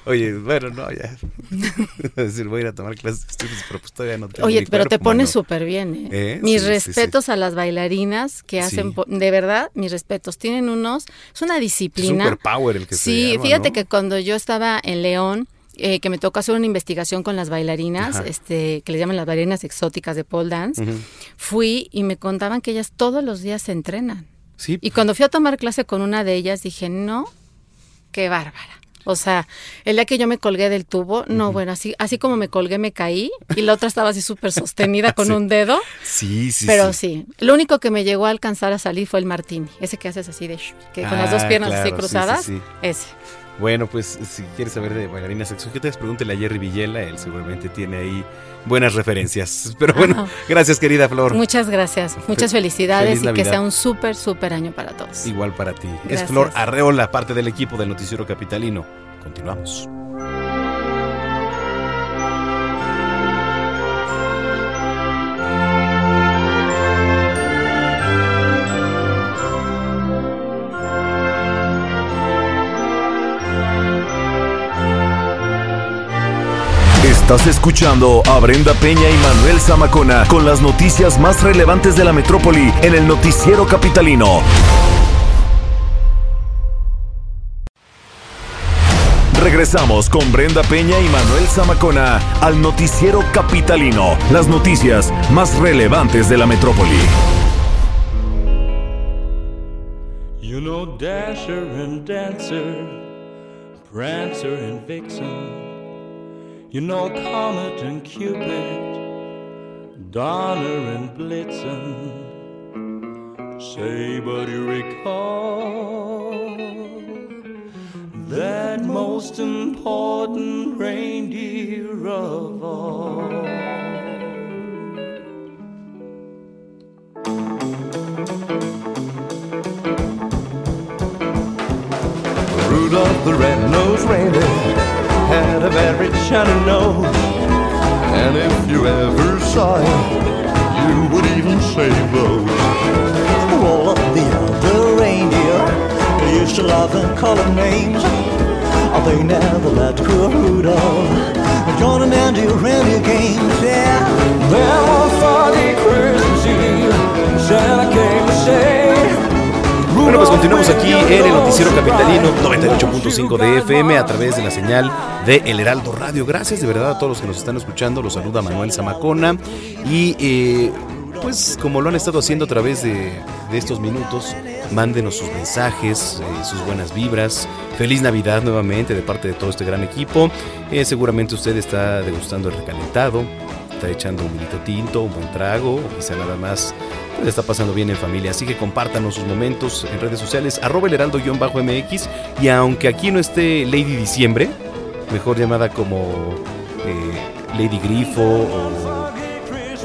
Speaker 3: Oye, bueno, no, ya. *laughs* Es decir, voy a ir a tomar clases de estudios, pero pues todavía no tengo
Speaker 7: Oye, pero te pones súper bien, ¿eh?
Speaker 3: ¿Eh?
Speaker 7: Mis
Speaker 3: Sí, sí,
Speaker 7: respetos a las bailarinas que hacen, de verdad, mis respetos. Tienen unos, es una disciplina.
Speaker 3: superpower el que se
Speaker 7: Sí,
Speaker 3: llama,
Speaker 7: fíjate
Speaker 3: ¿no?
Speaker 7: que cuando yo estaba en León, eh, que me tocó hacer una investigación con las bailarinas,
Speaker 3: Ajá.
Speaker 7: este, que le llaman las bailarinas exóticas de pole dance, fui y me contaban que ellas todos los días se entrenan.
Speaker 3: Sí,
Speaker 7: Y cuando fui a tomar clase con una de ellas dije, no, qué bárbara. O sea, el día que yo me colgué del tubo, no, bueno, así, así como me colgué, me caí y la otra estaba así súper *laughs* sostenida con un dedo.
Speaker 3: Sí, sí.
Speaker 7: Pero sí. Lo único que me llegó a alcanzar a salir fue el martini, ese que haces así de, que con las dos
Speaker 3: Ah,
Speaker 7: piernas así
Speaker 3: claro,
Speaker 7: cruzadas,
Speaker 3: sí, sí.
Speaker 7: ese.
Speaker 3: Bueno, pues si quieres saber de bailarinas exógetas, pregúntele a Jerry Villela, él seguramente tiene ahí buenas referencias. *laughs* Pero bueno,
Speaker 7: Ajá.
Speaker 3: gracias querida Flor.
Speaker 7: Muchas gracias, muchas felicidades
Speaker 3: Feliz
Speaker 7: y que sea un súper, súper año para todos.
Speaker 3: Igual para ti. Es. Flor Arreola, parte del equipo del Noticiero Capitalino. Continuamos.
Speaker 1: Estás escuchando a Brenda Peña y Manuel Zamacona con las noticias más relevantes de la metrópoli en el noticiero capitalino. Regresamos con Brenda Peña y Manuel Zamacona al noticiero capitalino, las noticias más relevantes de la metrópoli.
Speaker 8: You know Dasher and Dancer, Prancer and Vixen. You know Comet and Cupid, Donner and Blitzen. Say, but you recall that most important reindeer of all. Rudolph the red-nosed reindeer had a very shiny nose. And if you ever saw him, you would even say those.
Speaker 9: All of the other reindeer they used to laugh and call him names. Oh, they never let poor Rudolph join them do reindeer games. Yeah.
Speaker 8: Then one Friday Christmas Eve, Santa came to say,
Speaker 3: Bueno, pues continuamos aquí en el Noticiero Capitalino 98.5 de FM a través de la señal de El Heraldo Radio. Gracias de verdad a todos los que nos están escuchando. Los saluda Manuel Zamacona. Y eh, pues como lo han estado haciendo a través de, estos minutos, mándenos sus mensajes, eh, sus buenas vibras. Feliz Navidad nuevamente de parte de todo este gran equipo. Eh, seguramente usted está degustando el recalentado, está echando un vinito tinto, un buen trago, o quizá nada más le está pasando bien en familia. Así que compártanos sus momentos en redes sociales, arroba el heraldo-mx. Y aunque aquí no esté Lady Diciembre, mejor llamada como eh, Lady Grifo o,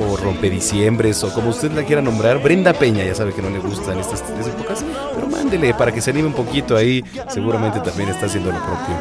Speaker 3: o Rompediciembres o como usted la quiera nombrar, Brenda Peña, ya sabe que no le gustan estas, épocas, pero mándele para que se anime un poquito ahí, seguramente también está haciendo lo propio.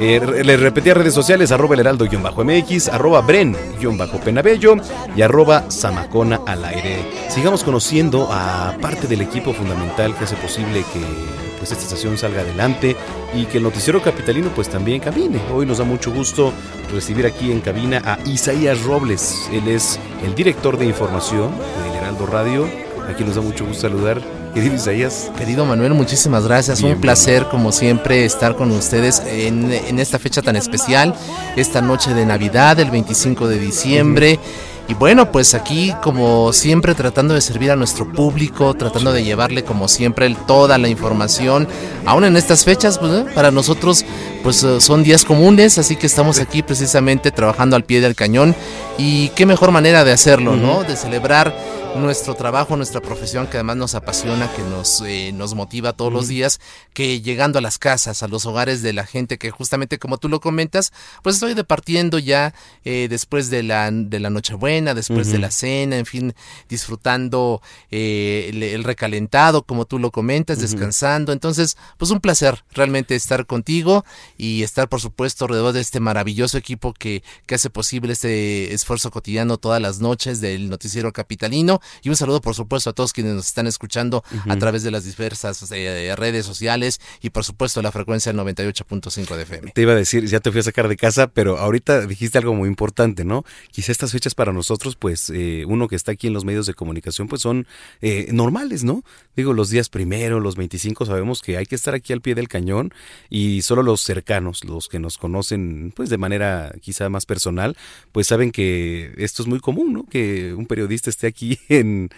Speaker 3: Eh, re- le repetía redes sociales, arroba el heraldo-mx, arroba bren-penabello y arroba zamacona al aire. Sigamos conociendo a parte del equipo fundamental que hace posible que pues esta estación salga adelante y que el noticiero capitalino pues también camine. Hoy nos da mucho gusto recibir aquí en cabina a Isaías Robles. Él es el director de información del Heraldo Radio. Aquí nos da mucho gusto saludar. Querido Isaías.
Speaker 10: Querido Manuel, muchísimas gracias.
Speaker 3: Bien,
Speaker 10: Un placer, como siempre, estar con ustedes en, en esta fecha tan especial, esta noche de Navidad, el 25 de diciembre. Y bueno, pues aquí, como siempre, tratando de servir a nuestro público, tratando de llevarle, como siempre, toda la información. Aún en estas fechas, pues, ¿eh? para nosotros, pues eh, son días comunes, así que estamos aquí precisamente trabajando al pie del cañón. Y qué mejor manera de hacerlo, ¿no? De celebrar nuestro trabajo, nuestra profesión, que además nos apasiona, que nos, eh, nos motiva todos los días, que llegando a las casas, a los hogares de la gente, que justamente como tú lo comentas, pues estoy departiendo ya eh, después de la, de la Nochebuena, después de la cena, en fin, disfrutando eh, el, el recalentado, como tú lo comentas, descansando. Entonces, pues un placer realmente estar contigo y estar, por supuesto, alrededor de este maravilloso equipo que, que hace posible este esfuerzo cotidiano todas las noches del Noticiero Capitalino. Y un saludo, por supuesto, a todos quienes nos están escuchando a través de las diversas eh, redes sociales y, por supuesto, la frecuencia del 98.5 de FM.
Speaker 3: Te iba a decir, ya te fui a sacar de casa, pero ahorita dijiste algo muy importante, ¿no? Quizá estas fechas para nosotros, pues eh, uno que está aquí en los medios de comunicación, pues son eh, normales, ¿no? Digo, los días primero, los 25, sabemos que hay que estar aquí al pie del cañón y solo los cercanos, los que nos conocen, pues de manera quizá más personal, pues saben que esto es muy común, ¿no? Que un periodista esté aquí en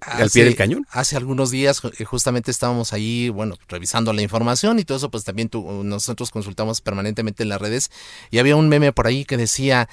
Speaker 3: al pie del cañón.
Speaker 10: Hace algunos días eh, justamente estábamos ahí, bueno, revisando la información y todo eso, pues también tú, nosotros consultamos permanentemente en las redes y había un meme por ahí que decía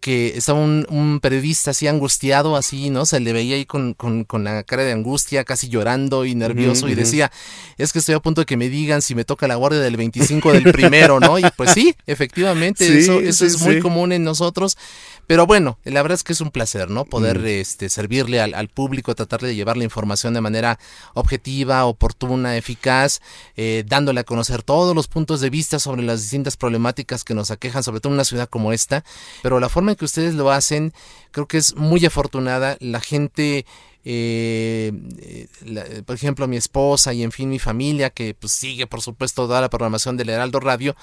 Speaker 10: que estaba un, periodista así angustiado, así, ¿no? Se le veía ahí con, con, con la cara de angustia, casi llorando y nervioso, y decía, es que estoy a punto de que me digan si me toca la guardia del 25 del primero, ¿no? Y pues sí, efectivamente, *laughs* eso, eso es muy común en nosotros. Pero bueno, la verdad es que es un placer, ¿no? Poder
Speaker 3: Mm.
Speaker 10: este, servirle al, al público, tratar de llevar la información de manera objetiva, oportuna, eficaz, eh, dándole a conocer todos los puntos de vista sobre las distintas problemáticas que nos aquejan, sobre todo en una ciudad como esta. Pero la forma en que ustedes lo hacen, creo que es muy afortunada. La gente eh, eh, la- por ejemplo mi esposa y en fin mi familia que pues sigue por supuesto toda la programación del Heraldo Radio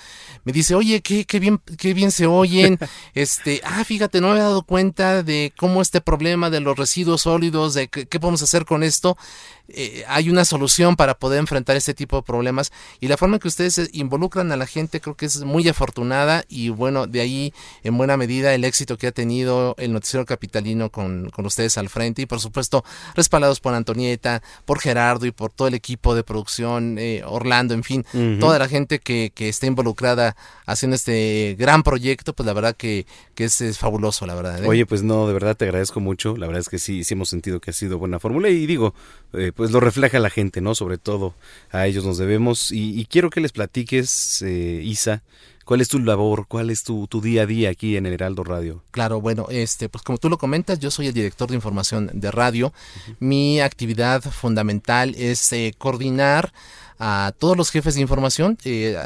Speaker 10: me dice oye qué, qué bien qué bien se oyen *laughs* este ah fíjate no me he dado cuenta de cómo este problema de los residuos sólidos de qué, qué podemos hacer con esto Eh, hay una solución para poder enfrentar este tipo de problemas y la forma en que ustedes eh, involucran a la gente creo que es muy afortunada y bueno de ahí en buena medida el éxito que ha tenido el noticiero capitalino con, con ustedes al frente y por supuesto respaldados por Antonieta, por Gerardo y por todo el equipo de producción, eh, Orlando, en fin, toda la gente que, que está involucrada haciendo este gran proyecto, pues la verdad que, que es, es fabuloso, la verdad. ¿eh?
Speaker 3: Oye, pues no, de verdad te agradezco mucho. La verdad es que sí, sí hemos sentido que ha sido buena fórmula y digo, eh, pues lo refleja la gente, ¿no? Sobre todo a ellos nos debemos. Y, y quiero que les platiques, eh, Isa, cuál es tu labor, cuál es tu, tu día a día aquí en el Heraldo Radio.
Speaker 10: Claro, bueno, este, pues como tú lo comentas, yo soy el director de información de radio. Mi actividad fundamental es eh, coordinar a todos los jefes de información. eh,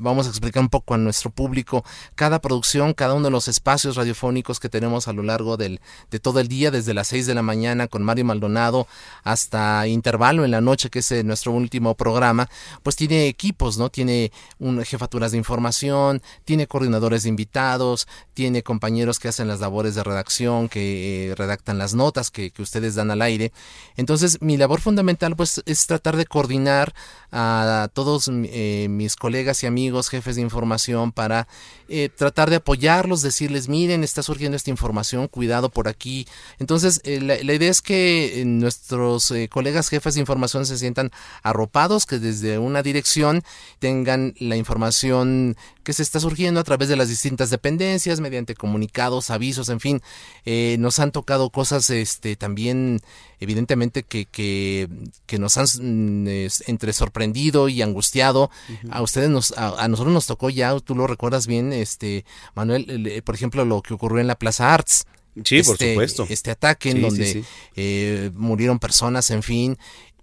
Speaker 10: vamos a explicar un poco a nuestro público cada producción, cada uno de los espacios radiofónicos que tenemos a lo largo del, de todo el día, desde las 6 de la mañana con Mario Maldonado hasta intervalo en la noche, que es eh, nuestro último programa, pues tiene equipos, ¿no? Tiene un, jefaturas de información, tiene coordinadores de invitados, tiene compañeros que hacen las labores de redacción, que eh, redactan las notas que, que ustedes dan al aire. Entonces, mi labor fundamental pues es tratar de coordinar a todos eh, mis colegas y amigos, jefes de información, para eh, tratar de apoyarlos, decirles, miren, está surgiendo esta información, cuidado por aquí. Entonces, eh, la, la idea es que eh, nuestros colegas jefes de información se sientan arropados, que desde una dirección tengan la información que se está surgiendo a través de las distintas dependencias, mediante comunicados, avisos, en fin. Eh, nos han tocado cosas este, también, evidentemente, que, que, que nos han es- entre sorprendido y angustiado. A ustedes nos, a, a nosotros nos tocó ya, tú lo recuerdas bien, este, Manuel, el- eh, por ejemplo, lo que ocurrió en la Plaza Arts.
Speaker 3: Sí, por
Speaker 10: Este-
Speaker 3: supuesto.
Speaker 10: Este ataque en
Speaker 3: Sí,
Speaker 10: donde
Speaker 3: sí.
Speaker 10: eh, murieron personas, en fin.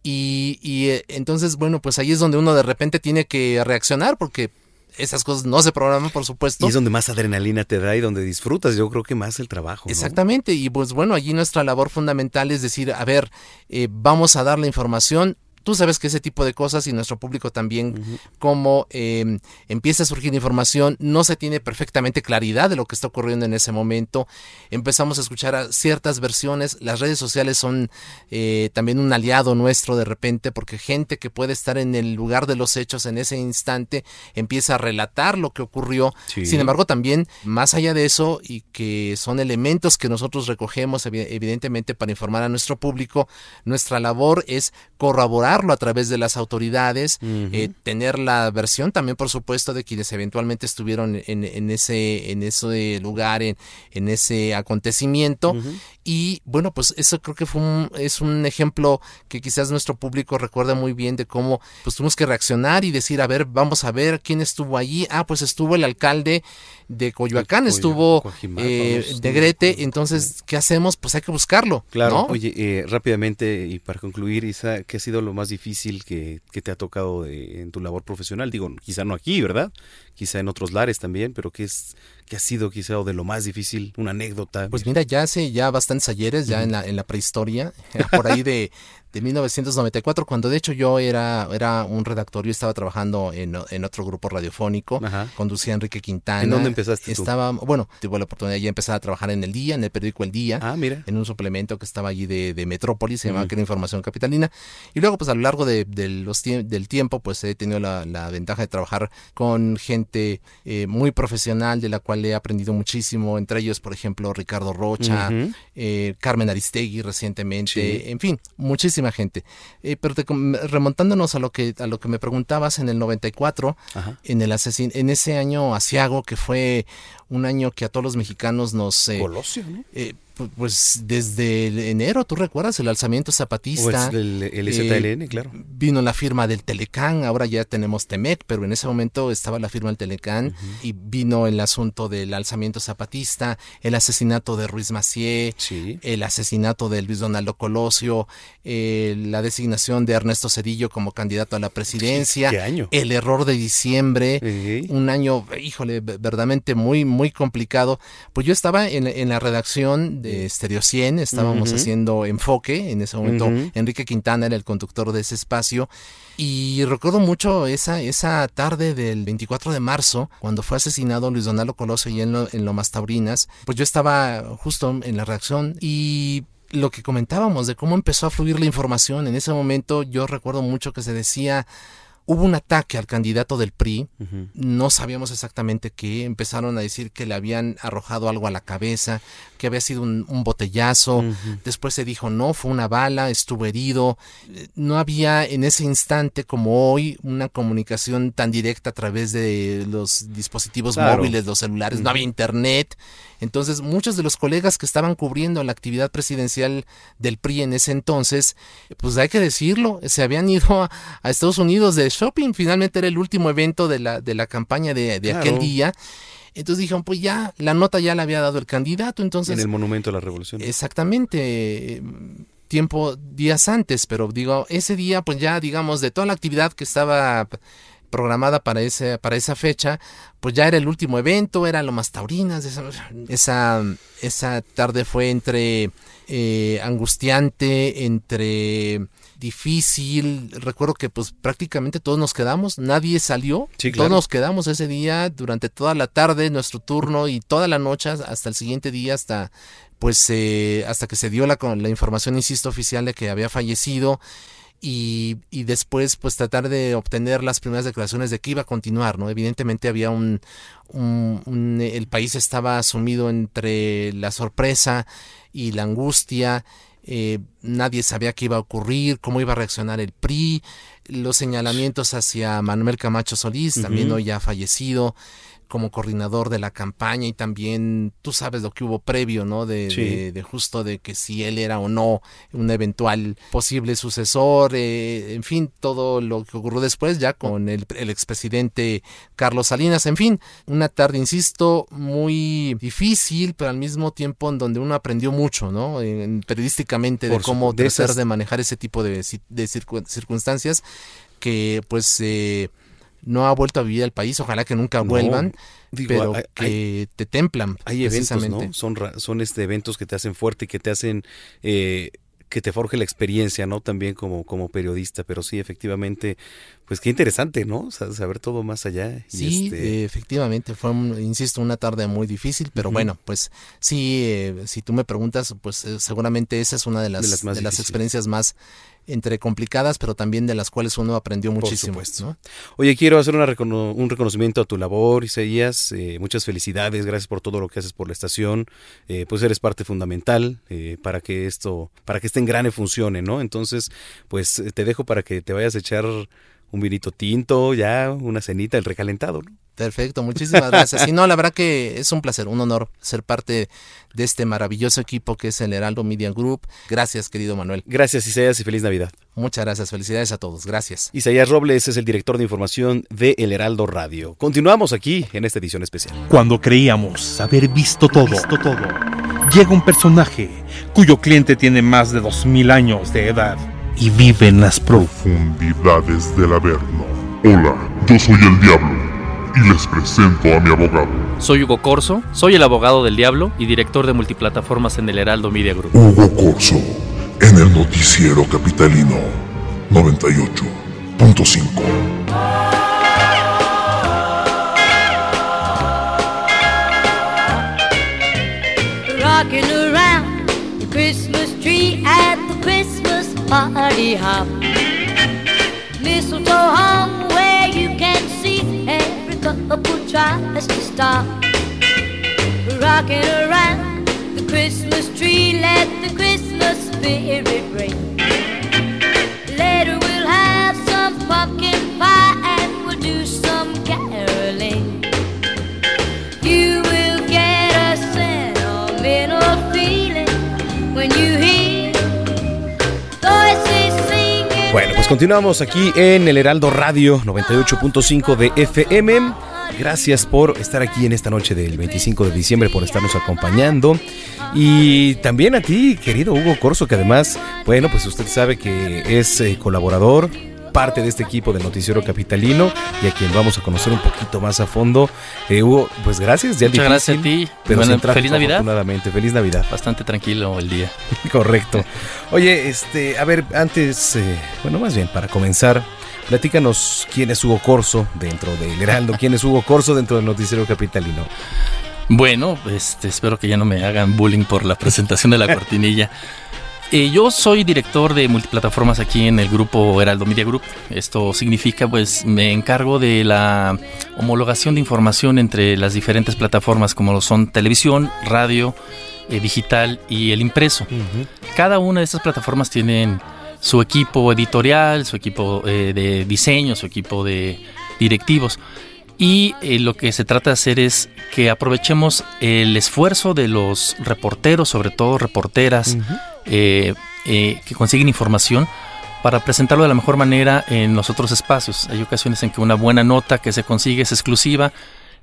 Speaker 10: Y, y, eh, entonces, bueno, pues ahí es donde uno de repente tiene que reaccionar porque esas cosas no se programan, por supuesto.
Speaker 3: Y es donde más adrenalina te da y donde disfrutas, yo creo que más el trabajo. ¿no?
Speaker 10: Exactamente, y pues bueno, allí nuestra labor fundamental es decir, a ver, eh, vamos a dar la información. Tú sabes que ese tipo de cosas y nuestro público también, como eh, empieza a surgir información, no se tiene perfectamente claridad de lo que está ocurriendo en ese momento. Empezamos a escuchar a ciertas versiones. Las redes sociales son eh, también un aliado nuestro de repente, porque gente que puede estar en el lugar de los hechos en ese instante empieza a relatar lo que ocurrió.
Speaker 3: Sí.
Speaker 10: Sin embargo, también, más allá de eso, y que son elementos que nosotros recogemos evi- evidentemente para informar a nuestro público, nuestra labor es a través de las autoridades, eh, tener la versión también, por supuesto, de quienes eventualmente estuvieron en, en ese, en ese lugar, en, en ese acontecimiento. Y bueno, pues eso creo que fue un, es un ejemplo que quizás nuestro público recuerda muy bien de cómo pues tuvimos que reaccionar y decir, a ver, vamos a ver quién estuvo allí. Ah, pues estuvo el alcalde de Coyoacán,
Speaker 3: Coyo-
Speaker 10: estuvo eh, Negrete, entonces, ¿qué hacemos? Pues hay que buscarlo.
Speaker 3: Claro,
Speaker 10: ¿no?
Speaker 3: oye, eh, rápidamente y para concluir, Isa, ¿qué ha sido lo más difícil que, que te ha tocado de- en tu labor profesional? Digo, quizá no aquí, ¿verdad? Quizá en otros lares también, pero ¿qué, es, qué ha sido quizá o de lo más difícil? Una anécdota.
Speaker 10: Pues mira, ya hace ya bastantes ayeres, ya en, la, en la prehistoria, *laughs* por ahí de, de 1994, cuando de hecho yo era, era un redactor, yo estaba trabajando en, en otro grupo radiofónico, conducía a Enrique Quintana.
Speaker 3: ¿En dónde empezaste tú?
Speaker 10: Estaba, bueno, tuve la oportunidad de empezar a trabajar en el día, en el periódico El Día,
Speaker 3: Ah, mira.
Speaker 10: en un suplemento que estaba allí de, de Metrópolis, se llamaba
Speaker 3: Ujú.
Speaker 10: que era Información Capitalina. Y luego, pues a lo largo de, de los tie- del tiempo, pues he tenido la, la ventaja de trabajar con gente eh, muy profesional, de la cual he aprendido muchísimo, entre ellos, por ejemplo, Ricardo Rocha, eh, Carmen Aristegui recientemente,
Speaker 3: Sí.
Speaker 10: en fin, muchísima gente. Eh, pero te remontándonos a lo que a lo que me preguntabas en el 94,
Speaker 3: Ajá.
Speaker 10: en el asesin en ese año asiago que fue un año que a todos los mexicanos nos eh,
Speaker 3: Colosio, ¿no?
Speaker 10: Eh, pu- pues desde el enero, ¿tú recuerdas el alzamiento zapatista?
Speaker 3: O el- el ZLN, claro.
Speaker 10: Vino la firma del Telecán, ahora ya tenemos Temec, pero en ese momento estaba la firma del Telecán y vino el asunto del alzamiento zapatista, el asesinato de Ruiz Macié, el asesinato de Luis Donaldo Colosio, eh, la designación de Ernesto Cedillo como candidato a la presidencia,
Speaker 3: ¿Qué año?
Speaker 10: el error de diciembre, un año, híjole, ve- verdaderamente muy, muy complicado. Pues yo estaba en, en la redacción de Stereo 100, estábamos haciendo enfoque, en ese momento. Enrique Quintana era el conductor de ese espacio. Y recuerdo mucho esa, esa tarde del 24 de marzo, cuando fue asesinado Luis Donaldo Colosio y en, Lo- en Lomas Taurinas, pues yo estaba justo en la redacción y lo que comentábamos de cómo empezó a fluir la información, en ese momento yo recuerdo mucho que se decía, hubo un ataque al candidato del PRI, no sabíamos exactamente qué, empezaron a decir que le habían arrojado algo a la cabeza, que había sido un, un botellazo, después se dijo no, fue una bala, estuvo herido, Eh, no había en ese instante como hoy una comunicación tan directa a través de los dispositivos
Speaker 3: Claro.
Speaker 10: móviles, los celulares, no había internet, entonces muchos de los colegas que estaban cubriendo la actividad presidencial del PRI en ese entonces, pues hay que decirlo, se habían ido a, a Estados Unidos de shopping, finalmente era el último evento de la, de la campaña de, de aquel día. Entonces dijeron, pues ya, la nota ya la había dado el candidato, entonces...
Speaker 3: en el Monumento a la Revolución.
Speaker 10: Exactamente, tiempo, días antes, pero digo, ese día, pues ya, digamos, de toda la actividad que estaba programada para ese para esa fecha, pues ya era el último evento, era lo más taurinas, esa, esa, esa tarde fue entre eh, angustiante, entre difícil, recuerdo que pues prácticamente todos nos quedamos, nadie salió,
Speaker 3: Sí,
Speaker 10: todos nos quedamos ese día durante toda la tarde, nuestro turno y toda la noche hasta el siguiente día, hasta pues eh, hasta que se dio la, la información, insisto, oficial de que había fallecido y, y después pues tratar de obtener las primeras declaraciones de que iba a continuar, ¿no? Evidentemente había un, un- un- el país estaba sumido entre la sorpresa y la angustia, eh, nadie sabía qué iba a ocurrir, cómo iba a reaccionar el PRI, los señalamientos hacia Manuel Camacho Solís, también hoy ya fallecido como coordinador de la campaña y también tú sabes lo que hubo previo, ¿no? De,
Speaker 3: Sí.
Speaker 10: de- de justo de que si él era o no un eventual posible sucesor, eh, en fin, todo lo que ocurrió después ya con el, el expresidente Carlos Salinas, en fin, una tarde, insisto, muy difícil, pero al mismo tiempo en donde uno aprendió mucho, ¿no? En- periodísticamente de
Speaker 3: Por
Speaker 10: cómo
Speaker 3: de
Speaker 10: tratar
Speaker 3: esas-
Speaker 10: de manejar ese tipo de, ci- de circu- circunstancias que pues eh, no ha vuelto a vivir el país, ojalá que nunca
Speaker 3: No,
Speaker 10: vuelvan,
Speaker 3: digo,
Speaker 10: pero
Speaker 3: hay-
Speaker 10: que te templan
Speaker 3: Hay eventos. ¿no? Son, son este eventos que te hacen fuerte y que te hacen eh, que te forje la experiencia, ¿no? También como, como periodista, pero sí, efectivamente, pues qué interesante, ¿no? O sea, saber todo más allá. y
Speaker 10: Sí,
Speaker 3: este,
Speaker 10: eh, efectivamente, fue, un- insisto, una tarde muy difícil, pero bueno, pues sí, eh, si tú me preguntas, pues eh, seguramente esa es una de las,
Speaker 3: De
Speaker 10: de
Speaker 3: las
Speaker 10: las,
Speaker 3: más difíciles.
Speaker 10: experiencias más entre complicadas, pero también de las cuales uno aprendió
Speaker 3: Por
Speaker 10: muchísimo.
Speaker 3: supuesto.
Speaker 10: ¿no?
Speaker 3: Oye, quiero hacer una recono- un reconocimiento a tu labor, Isaías. eh, muchas felicidades, gracias por todo lo que haces por la estación. Eh, pues eres parte fundamental eh, para que esto, para que este engrane funcione, ¿no? Entonces, pues eh, te dejo para que te vayas a echar un vinito tinto, ya, una cenita, el recalentado, ¿no?
Speaker 10: Perfecto, muchísimas gracias. Y no, la verdad que es un placer, un honor ser parte de este maravilloso equipo que es el Heraldo Media Group. Gracias, querido Manuel.
Speaker 3: Gracias, Isaías, y feliz Navidad.
Speaker 10: Muchas gracias, felicidades a todos. Gracias.
Speaker 3: Isaías Robles es el director de información de El Heraldo Radio. Continuamos aquí en esta edición especial.
Speaker 11: Cuando creíamos haber visto todo, todo, llega un personaje cuyo cliente tiene más de 2000 años de edad y vive en las
Speaker 12: profundidades del Averno. Hola, yo soy el Diablo y les presento a mi abogado.
Speaker 13: Soy Hugo Corso, soy el abogado del diablo y director de multiplataformas en el Heraldo Media Group.
Speaker 12: Hugo Corso, en el noticiero capitalino 98.5.
Speaker 13: rocking around the Christmas tree at the Christmas party hop. Mistletoe hung tries to stop. Rocking around the Christmas tree, let the Christmas spirit ring. Later we'll have some pumpkin pie and we'll do some caroling. You will get a sentimental feeling when you hear.
Speaker 3: Bueno, pues continuamos aquí en el Heraldo Radio 98.5 de FM. Gracias por estar aquí en esta noche del 25 de diciembre, por estarnos acompañando. Y también a ti, querido Hugo Corso, que además, bueno, pues usted sabe que es eh, colaborador, parte de este equipo del Noticiero Capitalino y a quien vamos a conocer un poquito más a fondo. Eh, Hugo, pues gracias. Ya
Speaker 14: Muchas gracias a ti.
Speaker 3: Pero
Speaker 14: Bueno, feliz Navidad.
Speaker 3: afortunadamente. Feliz Navidad.
Speaker 14: Bastante tranquilo el día. *laughs*
Speaker 3: Correcto. Oye, este, a ver, antes, eh, bueno, más bien para comenzar, platícanos quién es Hugo Corso dentro del Heraldo, quién es Hugo Corso dentro del Noticiero Capitalino.
Speaker 14: Bueno, este, espero que ya no me hagan bullying por la presentación de la cortinilla. *laughs* Eh, yo soy director de multiplataformas aquí en el grupo Heraldo Media Group. Esto significa, pues, me encargo de la homologación de información entre las diferentes plataformas como lo son televisión, radio, eh, digital y el impreso. Cada una de estas plataformas tienen su equipo editorial, su equipo eh, de diseño, su equipo de directivos. Y eh, lo que se trata de hacer es que aprovechemos el esfuerzo de los reporteros, sobre todo reporteras, eh, eh, que consiguen información para presentarlo de la mejor manera en los otros espacios. Hay ocasiones en que una buena nota que se consigue es exclusiva,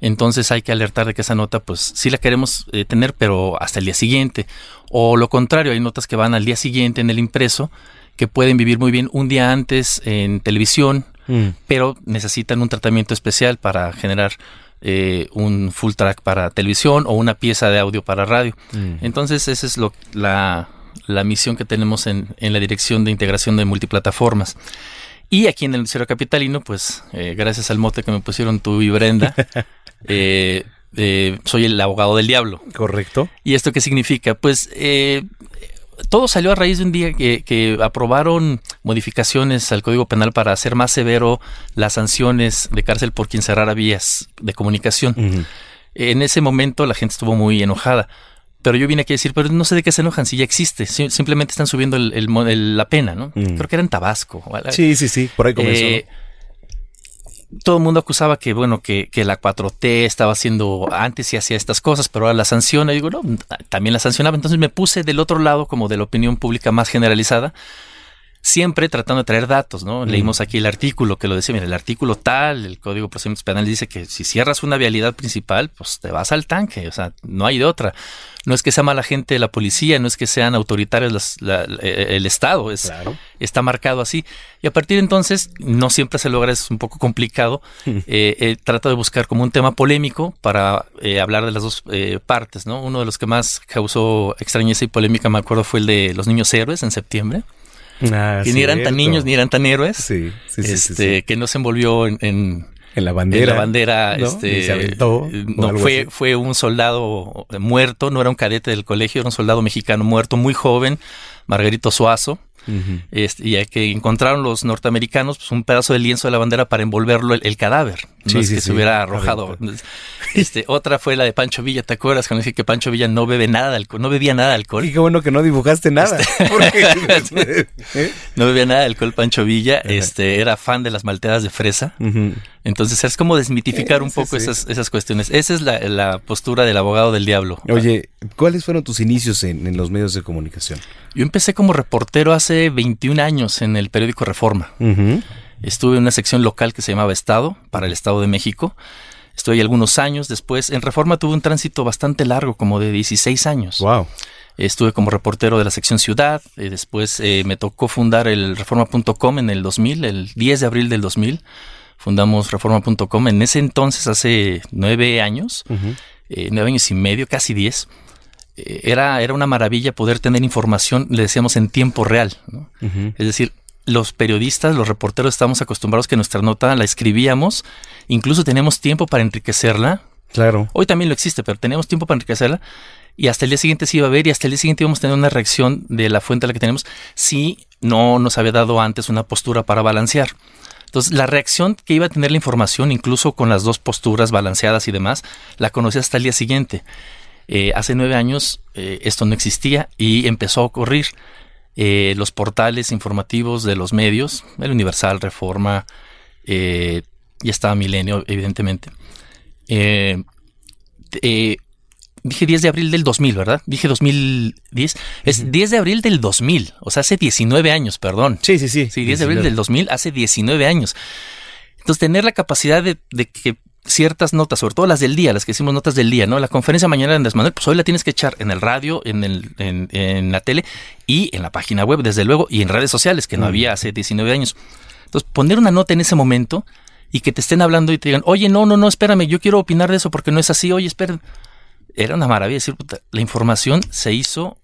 Speaker 14: entonces hay que alertar de que esa nota, pues sí la queremos eh, tener, pero hasta el día siguiente. O lo contrario, hay notas que van al día siguiente en el impreso, que pueden vivir muy bien un día antes en televisión,
Speaker 3: Mm.
Speaker 14: pero necesitan un tratamiento especial para generar eh, un full track para televisión o una pieza de audio para radio.
Speaker 3: Mm.
Speaker 14: Entonces, esa es lo, la, la misión que tenemos en, en la dirección de integración de multiplataformas. Y aquí en el Noticiero Capitalino, pues eh, gracias al mote que me pusieron tú y Brenda, *laughs* eh, eh, soy el abogado del diablo.
Speaker 3: Correcto.
Speaker 14: ¿Y esto qué significa? Pues eh, todo salió a raíz de un día que, que aprobaron modificaciones al Código Penal para hacer más severo las sanciones de cárcel por quien cerrara vías de comunicación. En ese momento la gente estuvo muy enojada. Pero yo vine aquí a decir, pero no sé de qué se enojan si ya existe. Si- simplemente están subiendo el- el el- la pena, ¿no? Creo que era en Tabasco.
Speaker 3: Sí, sí, sí, por ahí comenzó.
Speaker 14: Eh, todo el mundo acusaba que, bueno, que, que la 4T estaba haciendo, antes y hacía estas cosas, pero ahora la sanciona. Y digo, no, también la sancionaba. Entonces me puse del otro lado, como de la opinión pública más generalizada, siempre tratando de traer datos, ¿no?
Speaker 3: Mm.
Speaker 14: Leímos aquí el artículo que lo decía, mira, el artículo tal, el Código de Procedimientos Penales dice que si cierras una vialidad principal, pues te vas al tanque, o sea, no hay de otra. No es que sea mala gente la policía, no es que sean autoritarios la- eh, el Estado, es, está marcado así. Y a partir de entonces, no siempre se logra, es un poco complicado. Eh, eh, trato de buscar como un tema polémico para eh, hablar de las dos eh, partes, ¿no? Uno de los que más causó extrañeza y polémica, me acuerdo, fue el de los niños héroes en septiembre.
Speaker 3: Ah,
Speaker 14: que ni eran tan niños ni eran tan héroes.
Speaker 3: Sí, sí, sí,
Speaker 14: este, que no se envolvió en, en,
Speaker 3: En la bandera,
Speaker 14: en la bandera,
Speaker 3: ¿no?
Speaker 14: este,
Speaker 3: se aventó,
Speaker 14: no, fue,
Speaker 3: así.
Speaker 14: fue un soldado muerto, no era un cadete del colegio, era un soldado mexicano muerto, muy joven, Margarito Suazo.
Speaker 3: Ujú.
Speaker 14: Este, y que encontraron los norteamericanos pues, un pedazo de lienzo de la bandera para envolverlo el, el cadáver. No
Speaker 3: Sí,
Speaker 14: es
Speaker 3: sí,
Speaker 14: que
Speaker 3: sí,
Speaker 14: se hubiera arrojado. Este, otra fue la de Pancho Villa, ¿te acuerdas? Cuando dije que Pancho Villa no bebe nada de alcohol, no bebía nada de alcohol.
Speaker 3: Y qué bueno que no dibujaste nada. *laughs* porque- *laughs*
Speaker 14: No bebía nada de alcohol Pancho Villa, este, era fan de las malteadas de fresa. Entonces es como desmitificar
Speaker 3: Eh,
Speaker 14: un poco. Esas, esas cuestiones. Esa es la, la postura del abogado del diablo.
Speaker 3: Oye, ¿cuáles fueron tus inicios en, en los medios de comunicación?
Speaker 14: Yo empecé como reportero hace 21 años en el periódico Reforma. Estuve en una sección local que se llamaba Estado, para el Estado de México. Estuve ahí algunos años. Después, en Reforma tuve un tránsito bastante largo, como de 16 años.
Speaker 3: Wow.
Speaker 14: Estuve como reportero de la sección Ciudad. eh, después eh, me tocó fundar el reforma.com en el 2000, el 10 de abril del 2000. Fundamos reforma.com en ese entonces, hace nueve años, eh, nueve años y medio, casi diez. Era, era una maravilla poder tener información, le decíamos, en tiempo real. ¿no? Es decir, los periodistas, los reporteros estamos acostumbrados que nuestra nota la escribíamos, incluso teníamos tiempo para enriquecerla.
Speaker 3: Claro.
Speaker 14: Hoy también lo existe, pero teníamos tiempo para enriquecerla y hasta el día siguiente se iba a ver y hasta el día siguiente íbamos a tener una reacción de la fuente a la que tenemos si no nos había dado antes una postura para balancear. Entonces, la reacción que iba a tener la información, incluso con las dos posturas balanceadas y demás, la conocí hasta el día siguiente. Eh, hace nueve años eh, esto no existía y empezó a ocurrir. Eh, los portales informativos de los medios, el Universal, Reforma, ya estaba Milenio, evidentemente. Dije 10 de abril del 2000, ¿verdad? Dije 2010. Es 10 de abril del 2000, o sea, hace 19 años, perdón.
Speaker 3: Sí, sí, sí.
Speaker 14: Sí, 10 de abril del 2000, hace 19 años. Entonces, tener la capacidad de, de que ciertas notas, sobre todo las del día, las que hicimos notas del día, ¿no? La conferencia mañana de Andrés Manuel, pues hoy la tienes que echar en el radio, en, el, en, en la tele y en la página web, desde luego, y en redes sociales, que no
Speaker 3: Mm.
Speaker 14: había hace 19 años. Entonces, poner una nota en ese momento y que te estén hablando y te digan, oye, no, no, no, espérame, yo quiero opinar de eso porque no es así, oye, espera. Era una maravilla decir, puta, la información se hizo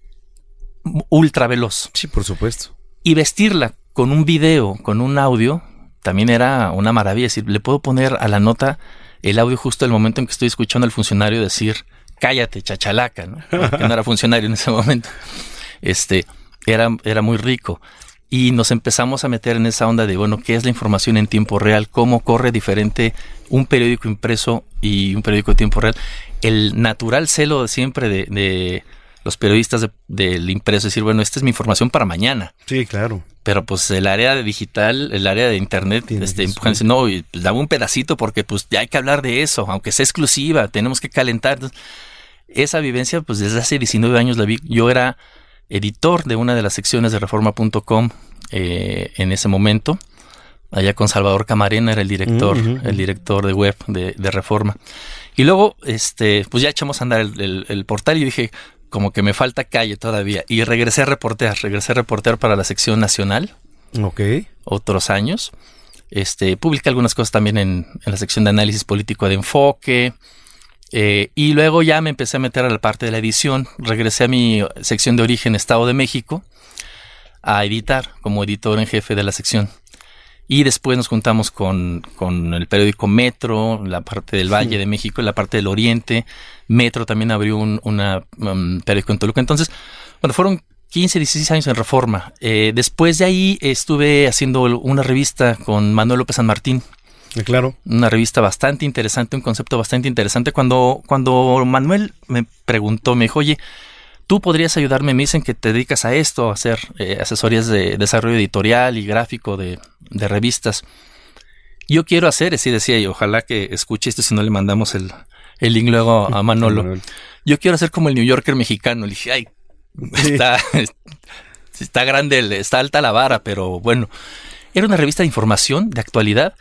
Speaker 14: ultra veloz.
Speaker 3: Sí, por supuesto.
Speaker 14: Y vestirla con un video, con un audio, también era una maravilla. Es decir, le puedo poner a la nota el audio justo el momento en que estoy escuchando al funcionario decir, cállate, chachalaca, ¿no? *laughs* Que no era funcionario en ese momento. Este, era, era muy rico. Y nos empezamos a meter en esa onda de, bueno, ¿qué es la información en tiempo real? ¿Cómo corre diferente un periódico impreso y un periódico de tiempo real? El natural celo siempre de, de los periodistas de- del impreso, es decir, bueno, esta es mi información para mañana.
Speaker 3: Sí, claro.
Speaker 14: Pero pues el área de digital, el área de internet, este, empujan no, y, pues, dame un pedacito porque pues ya hay que hablar de eso, aunque sea exclusiva, tenemos que calentar. Entonces, esa vivencia, pues desde hace 19 años la vi. Yo era editor de una de las secciones de reforma.com eh, en ese momento. Allá con Salvador Camarena era el director, el director de web de, de Reforma. Y luego, este, pues ya echamos a andar el, el- el portal y dije, como que me falta calle todavía. Y regresé a reportear, regresé a reportear para la sección nacional
Speaker 3: Ok.
Speaker 14: otros años. Este, publiqué algunas cosas también en, en la sección de análisis político de enfoque. eh, y luego ya me empecé a meter a la parte de la edición. Regresé a mi sección de origen, Estado de México, a editar como editor en jefe de la sección. Y después nos juntamos con, con el periódico Metro, la parte del Valle de México, la parte del Oriente. Metro también abrió un una, um, periódico en Toluca. Entonces, bueno, fueron 15, 16 años en Reforma. Eh, después de ahí estuve haciendo una revista con Manuel López San Martín.
Speaker 3: Claro.
Speaker 14: Una revista bastante interesante, un concepto bastante interesante. Cuando, cuando Manuel me preguntó, me dijo, oye, tú podrías ayudarme, me dicen que te dedicas a esto, a hacer eh, asesorías de desarrollo editorial y gráfico de, de revistas. Yo quiero hacer, así decía, y ojalá que escuche esto si no le mandamos el, el link luego a *laughs* Manolo. Yo quiero hacer como el New Yorker mexicano. Le dije, ay, está, está grande, está alta la vara, pero bueno. Era una revista de información, de actualidad,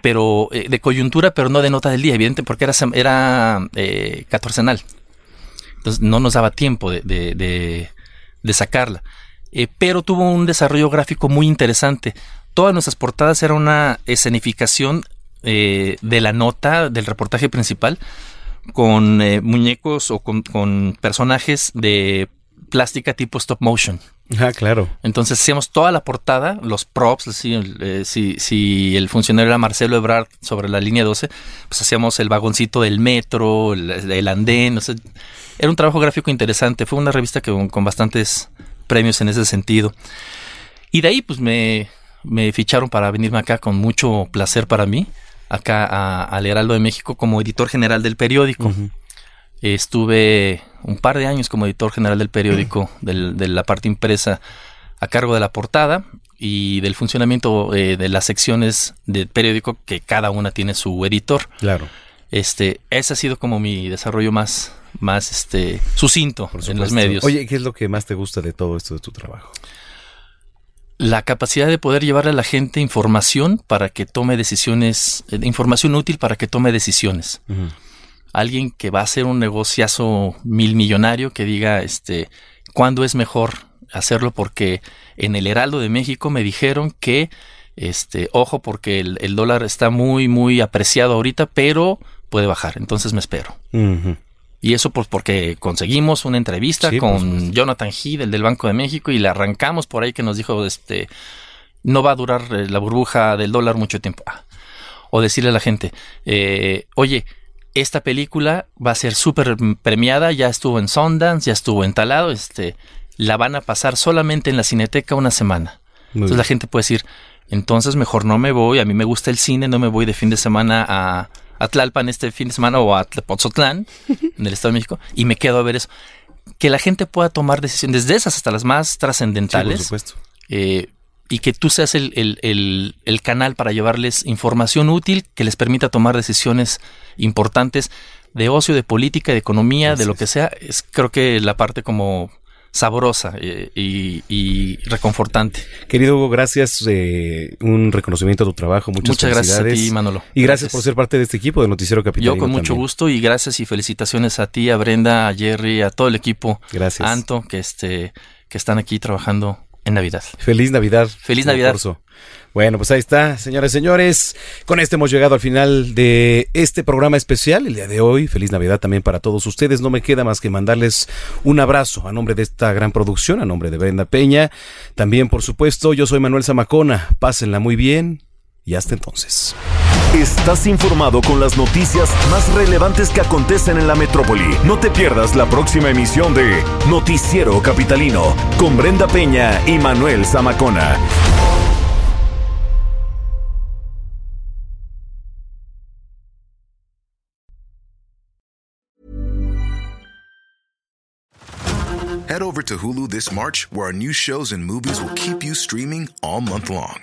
Speaker 14: pero eh, de coyuntura, pero no de nota del día, evidente, porque era, era eh, catorcenal. Entonces no nos daba tiempo de, sacarla. Eh, pero tuvo un desarrollo gráfico muy interesante. Todas nuestras portadas era una escenificación eh, de la nota, del reportaje principal, con eh, muñecos o con personajes de plástica tipo stop motion.
Speaker 3: Ah, claro.
Speaker 14: Entonces hacíamos toda la portada, los props, eh, si, si el funcionario era Marcelo Ebrard sobre la línea 12, pues hacíamos el vagoncito del metro, el, el andén, o sea, era un trabajo gráfico interesante, fue una revista que con, con bastantes premios en ese sentido. Y de ahí pues me, me ficharon para venirme acá con mucho placer para mí, acá a- al Heraldo de México como editor general del periódico. Estuve un par de años como editor general del periódico, del- de la parte impresa, a cargo de la portada y del funcionamiento eh, de las secciones del periódico, que cada una tiene su editor.
Speaker 3: Claro.
Speaker 14: Este, ese ha sido como mi desarrollo más, más este, sucinto en los medios.
Speaker 3: Oye, ¿qué es lo que más te gusta de todo esto de tu trabajo?
Speaker 14: la capacidad de poder llevarle a la gente información para que tome decisiones, eh, información útil para que tome decisiones. Alguien que va a hacer un negociazo mil millonario que diga, este, ¿cuándo es mejor hacerlo? Porque en el Heraldo de México me dijeron que, este, ojo, porque el, el dólar está muy, muy apreciado ahorita, pero puede bajar. Entonces me espero. Y eso pues porque conseguimos una entrevista
Speaker 3: Sí,
Speaker 14: con Jonathan Heath, el del Banco de México, y le arrancamos por ahí que nos dijo, este, no va a durar eh, la burbuja del dólar mucho tiempo. Ah. O decirle a la gente, eh, oye, esta película va a ser súper premiada, ya estuvo en Sundance, ya estuvo en Talado, este, la van a pasar solamente en la Cineteca una semana.
Speaker 3: Muy
Speaker 14: Entonces
Speaker 3: bien.
Speaker 14: la gente puede decir, entonces mejor no me voy, a mí me gusta el cine, no me voy de fin de semana a, a Tlalpan este fin de semana o a Tepoztlán, *laughs* en el Estado de México, y me quedo a ver eso. Que la gente pueda tomar decisiones, desde esas hasta las más trascendentales.
Speaker 3: Sí, por supuesto.
Speaker 14: eh, y que tú seas el, el- el- el canal para llevarles información útil que les permita tomar decisiones importantes de ocio, de política, de economía, de lo que sea. Es creo que la parte como sabrosa eh, y, y reconfortante.
Speaker 3: Querido Hugo, gracias. eh, un reconocimiento a tu trabajo. Muchas,
Speaker 14: Muchas gracias a ti. Manolo.
Speaker 3: Y gracias,
Speaker 14: Gracias.
Speaker 3: por ser parte de este equipo de Noticiero Capitalino.
Speaker 14: Yo con mucho
Speaker 3: también.
Speaker 14: gusto y gracias y felicitaciones a ti, a Brenda, a Jerry, a todo el equipo.
Speaker 3: Gracias.
Speaker 14: Anto, que este, que están aquí trabajando en Navidad.
Speaker 3: Feliz Navidad.
Speaker 14: Feliz Navidad.
Speaker 3: Corso. Bueno, pues ahí está, señoras y señores. Con este hemos llegado al final de este programa especial el día de hoy. Feliz Navidad también para todos ustedes. No me queda más que mandarles un abrazo a nombre de esta gran producción, a nombre de Brenda Peña. También, por supuesto, yo soy Manuel Zamacona. Pásenla muy bien y hasta entonces.
Speaker 1: Estás informado con las noticias más relevantes que acontecen en la metrópoli. No te pierdas la próxima emisión de Noticiero Capitalino con Brenda Peña y Manuel Zamacona.
Speaker 15: Head over to Hulu this March, where our new shows and movies will keep you streaming all month long.